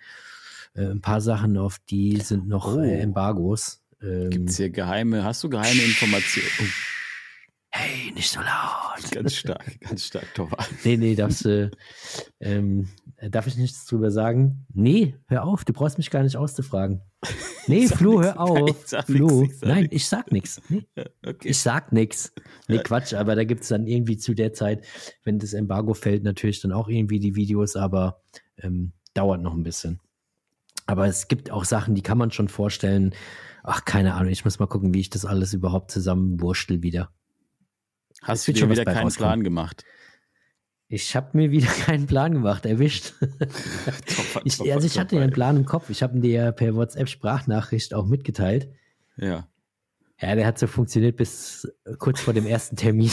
äh, ein paar Sachen, auf die sind noch äh, oh. Embargos. Ähm, gibt es hier geheime, hast du geheime Informationen? Oh. Hey, nicht so laut. Ganz stark, ganz stark, Torwart. Nee, nee, darfst du, ähm, darf ich nichts drüber sagen? Nee, hör auf, du brauchst mich gar nicht auszufragen. Nee, Flo, hör auf. Flo, nein, ich sag nichts. Nee. Okay. Ich sag nichts. Nee, Quatsch, aber da gibt es dann irgendwie zu der Zeit, wenn das Embargo fällt, natürlich dann auch irgendwie die Videos, aber ähm, dauert noch ein bisschen. Aber es gibt auch Sachen, die kann man schon vorstellen. Ach, keine Ahnung, ich muss mal gucken, wie ich das alles überhaupt zusammenwurstel wieder. Hast du dir wieder keinen rauskommen. Plan gemacht? Ich habe mir wieder keinen Plan gemacht, erwischt. topper, ich, also ich hatte ja einen Plan im Kopf. Ich habe dir ja per WhatsApp-Sprachnachricht auch mitgeteilt. Ja. Ja, der hat so funktioniert bis kurz vor dem ersten Termin.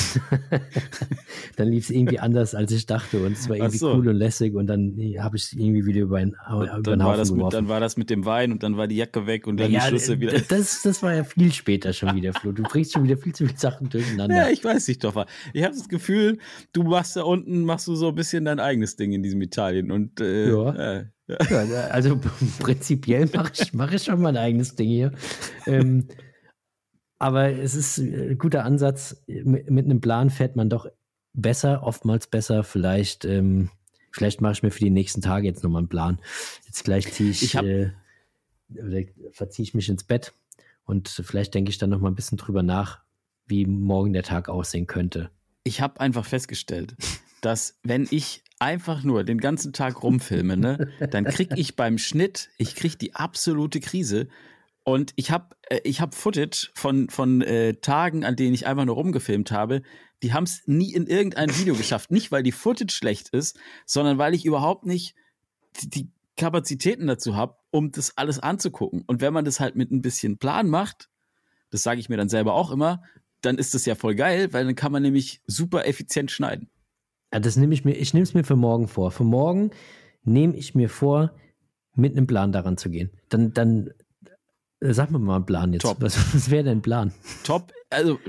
dann lief es irgendwie anders, als ich dachte. Und es war irgendwie so. cool und lässig. Und dann habe ich es irgendwie wieder über, ein, über dann den Haufen geworfen. Mit, dann war das mit dem Wein und dann war die Jacke weg und dann ja, die Schlüssel wieder. Das, das war ja viel später schon wieder, Flo. Du bringst schon wieder viel zu viele Sachen durcheinander. Ja, ich weiß nicht, Toffer. Ich habe das Gefühl, du machst da unten, machst du so ein bisschen dein eigenes Ding in diesem Italien. Und äh, ja. Äh, ja. also prinzipiell mache ich, mach ich schon mein eigenes Ding hier. Ähm, aber es ist ein äh, guter Ansatz. Mit, mit einem Plan fährt man doch besser, oftmals besser. Vielleicht, ähm, vielleicht mache ich mir für die nächsten Tage jetzt nochmal einen Plan. Jetzt gleich ziehe ich, ich äh, verziehe ich mich ins Bett und vielleicht denke ich dann nochmal ein bisschen drüber nach, wie morgen der Tag aussehen könnte. Ich habe einfach festgestellt, dass wenn ich einfach nur den ganzen Tag rumfilme, ne, dann kriege ich beim Schnitt, ich kriege die absolute Krise, und ich habe äh, ich hab Footage von, von äh, Tagen, an denen ich einfach nur rumgefilmt habe. Die haben es nie in irgendein Video geschafft. Nicht, weil die Footage schlecht ist, sondern weil ich überhaupt nicht die, Kapazitäten dazu habe, um das alles anzugucken. Und wenn man das halt mit ein bisschen Plan macht, das sage ich mir dann selber auch immer, dann ist das ja voll geil, weil dann kann man nämlich super effizient schneiden. Ja, das nehme ich mir, ich nehme es mir für morgen vor. Für morgen nehme ich mir vor, mit einem Plan daran zu gehen. Dann, dann sag mir mal einen Plan jetzt. Top. Was, was wäre dein Plan? Top, also,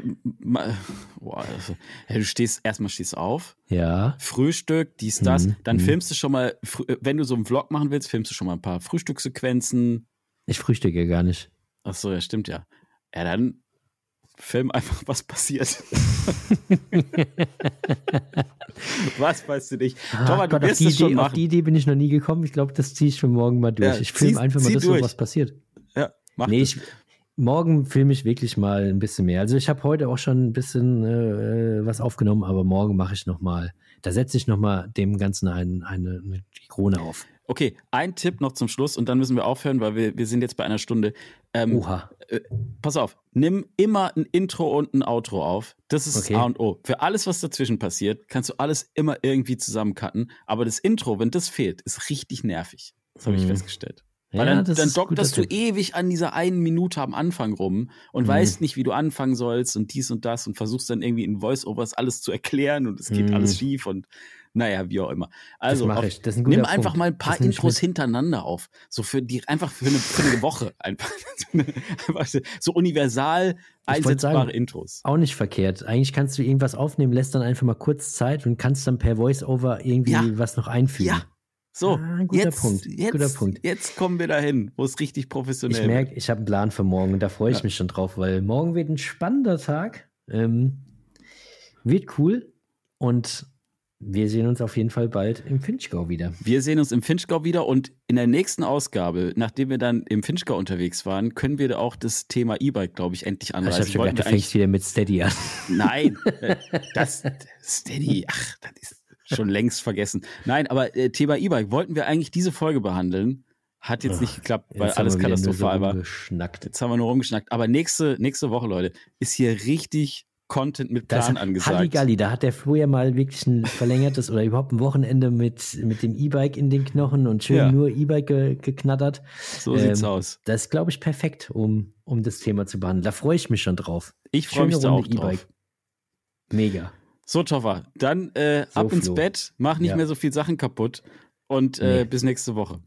boah, also ja, du stehst, erstmal stehst auf. Ja. Frühstück, dies, das. Mhm. Dann mhm. filmst du schon mal, wenn du so einen Vlog machen willst, filmst du schon mal ein paar Frühstückssequenzen. Ich frühstücke gar nicht. Ach so, ja, stimmt ja. Ja, dann film einfach, was passiert. was weißt du nicht? Ah, Thomas, du Gott, wirst es schon machen. Auf die Idee bin ich noch nie gekommen. Ich glaube, das ziehe ich schon morgen mal durch. Ja, ich filme einfach mal das, durch. was passiert. Mach nee, ich, morgen filme ich wirklich mal ein bisschen mehr. Also ich habe heute auch schon ein bisschen äh, was aufgenommen, aber morgen mache ich noch mal. Da setze ich noch mal dem Ganzen ein, eine, eine Krone auf. Okay, ein Tipp noch zum Schluss und dann müssen wir aufhören, weil wir, wir sind jetzt bei einer Stunde. Ähm, Oha. Äh, pass auf, nimm immer ein Intro und ein Outro auf. Das ist okay. A und O. Für alles, was dazwischen passiert, kannst du alles immer irgendwie zusammencutten. Aber das Intro, wenn das fehlt, ist richtig nervig. Das habe ich mhm. festgestellt. Weil ja, dann, dann dokterst du ewig an dieser einen Minute am Anfang rum und mhm. weißt nicht, wie du anfangen sollst und dies und das und versuchst dann irgendwie in Voice-Overs alles zu erklären und es geht mhm. alles schief und naja, wie auch immer. Also auf, ein nimm Punkt. einfach mal ein paar Intros hintereinander auf. So für die, einfach für eine, für eine Woche. Einfach, so universal einsetzbare sagen, Intros. Auch nicht verkehrt. Eigentlich kannst du irgendwas aufnehmen, lässt dann einfach mal kurz Zeit und kannst dann per Voice-Over irgendwie ja. was noch einfügen. Ja. So, ah, guter jetzt, Punkt. Jetzt, guter Punkt. Jetzt kommen wir dahin, wo es richtig professionell Ich merke, ich habe einen Plan für morgen und da freue ich ja. mich schon drauf, weil morgen wird ein spannender Tag. Ähm, wird cool und wir sehen uns auf jeden Fall bald im Finchgau wieder. Wir sehen uns im Finchgau wieder und in der nächsten Ausgabe, nachdem wir dann im Finchgau unterwegs waren, können wir da auch das Thema E-Bike, glaube ich, endlich anreißen. Ich habe schon gedacht, du fängst wieder mit Steady an. Nein, äh, das Steady, ach, das ist schon längst vergessen. Nein, aber äh, Thema E-Bike wollten wir eigentlich diese Folge behandeln. Hat jetzt nicht geklappt, weil alles katastrophal war. Jetzt haben wir nur rumgeschnackt. Aber nächste, nächste Woche, Leute, ist hier richtig Content mit Plan das angesagt. Halligalli, da hat der Flo ja mal wirklich ein verlängertes oder überhaupt ein Wochenende mit, mit dem E-Bike in den Knochen und schön ja. nur E-Bike ge geknattert. So ähm, sieht's aus. Das ist, glaube ich, perfekt, um, um das Thema zu behandeln. Da freue ich mich schon drauf. Ich freue mich da auch drauf. Mega. So, Toffer, dann äh, so, ab ins Flo. Bett, mach nicht ja. mehr so viel Sachen kaputt und äh, nee. bis nächste Woche.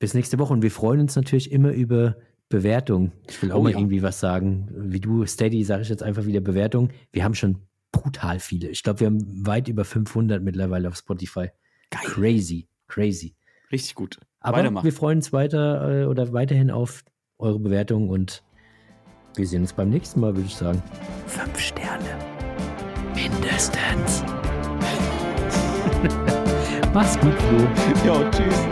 Bis nächste Woche und wir freuen uns natürlich immer über Bewertung. Ich will auch oh, mal ja. irgendwie was sagen. Wie du, Steady, sage ich jetzt einfach wieder Bewertung. Wir haben schon brutal viele. Ich glaube, wir haben weit über 500 mittlerweile auf Spotify. Geil. Crazy, crazy. Richtig gut. Aber wir freuen uns weiter äh, oder weiterhin auf eure Bewertung und wir sehen uns beim nächsten Mal, würde ich sagen. Fünf Sterne. Mindestens. Mach's gut, Flo. Jo, tschüss.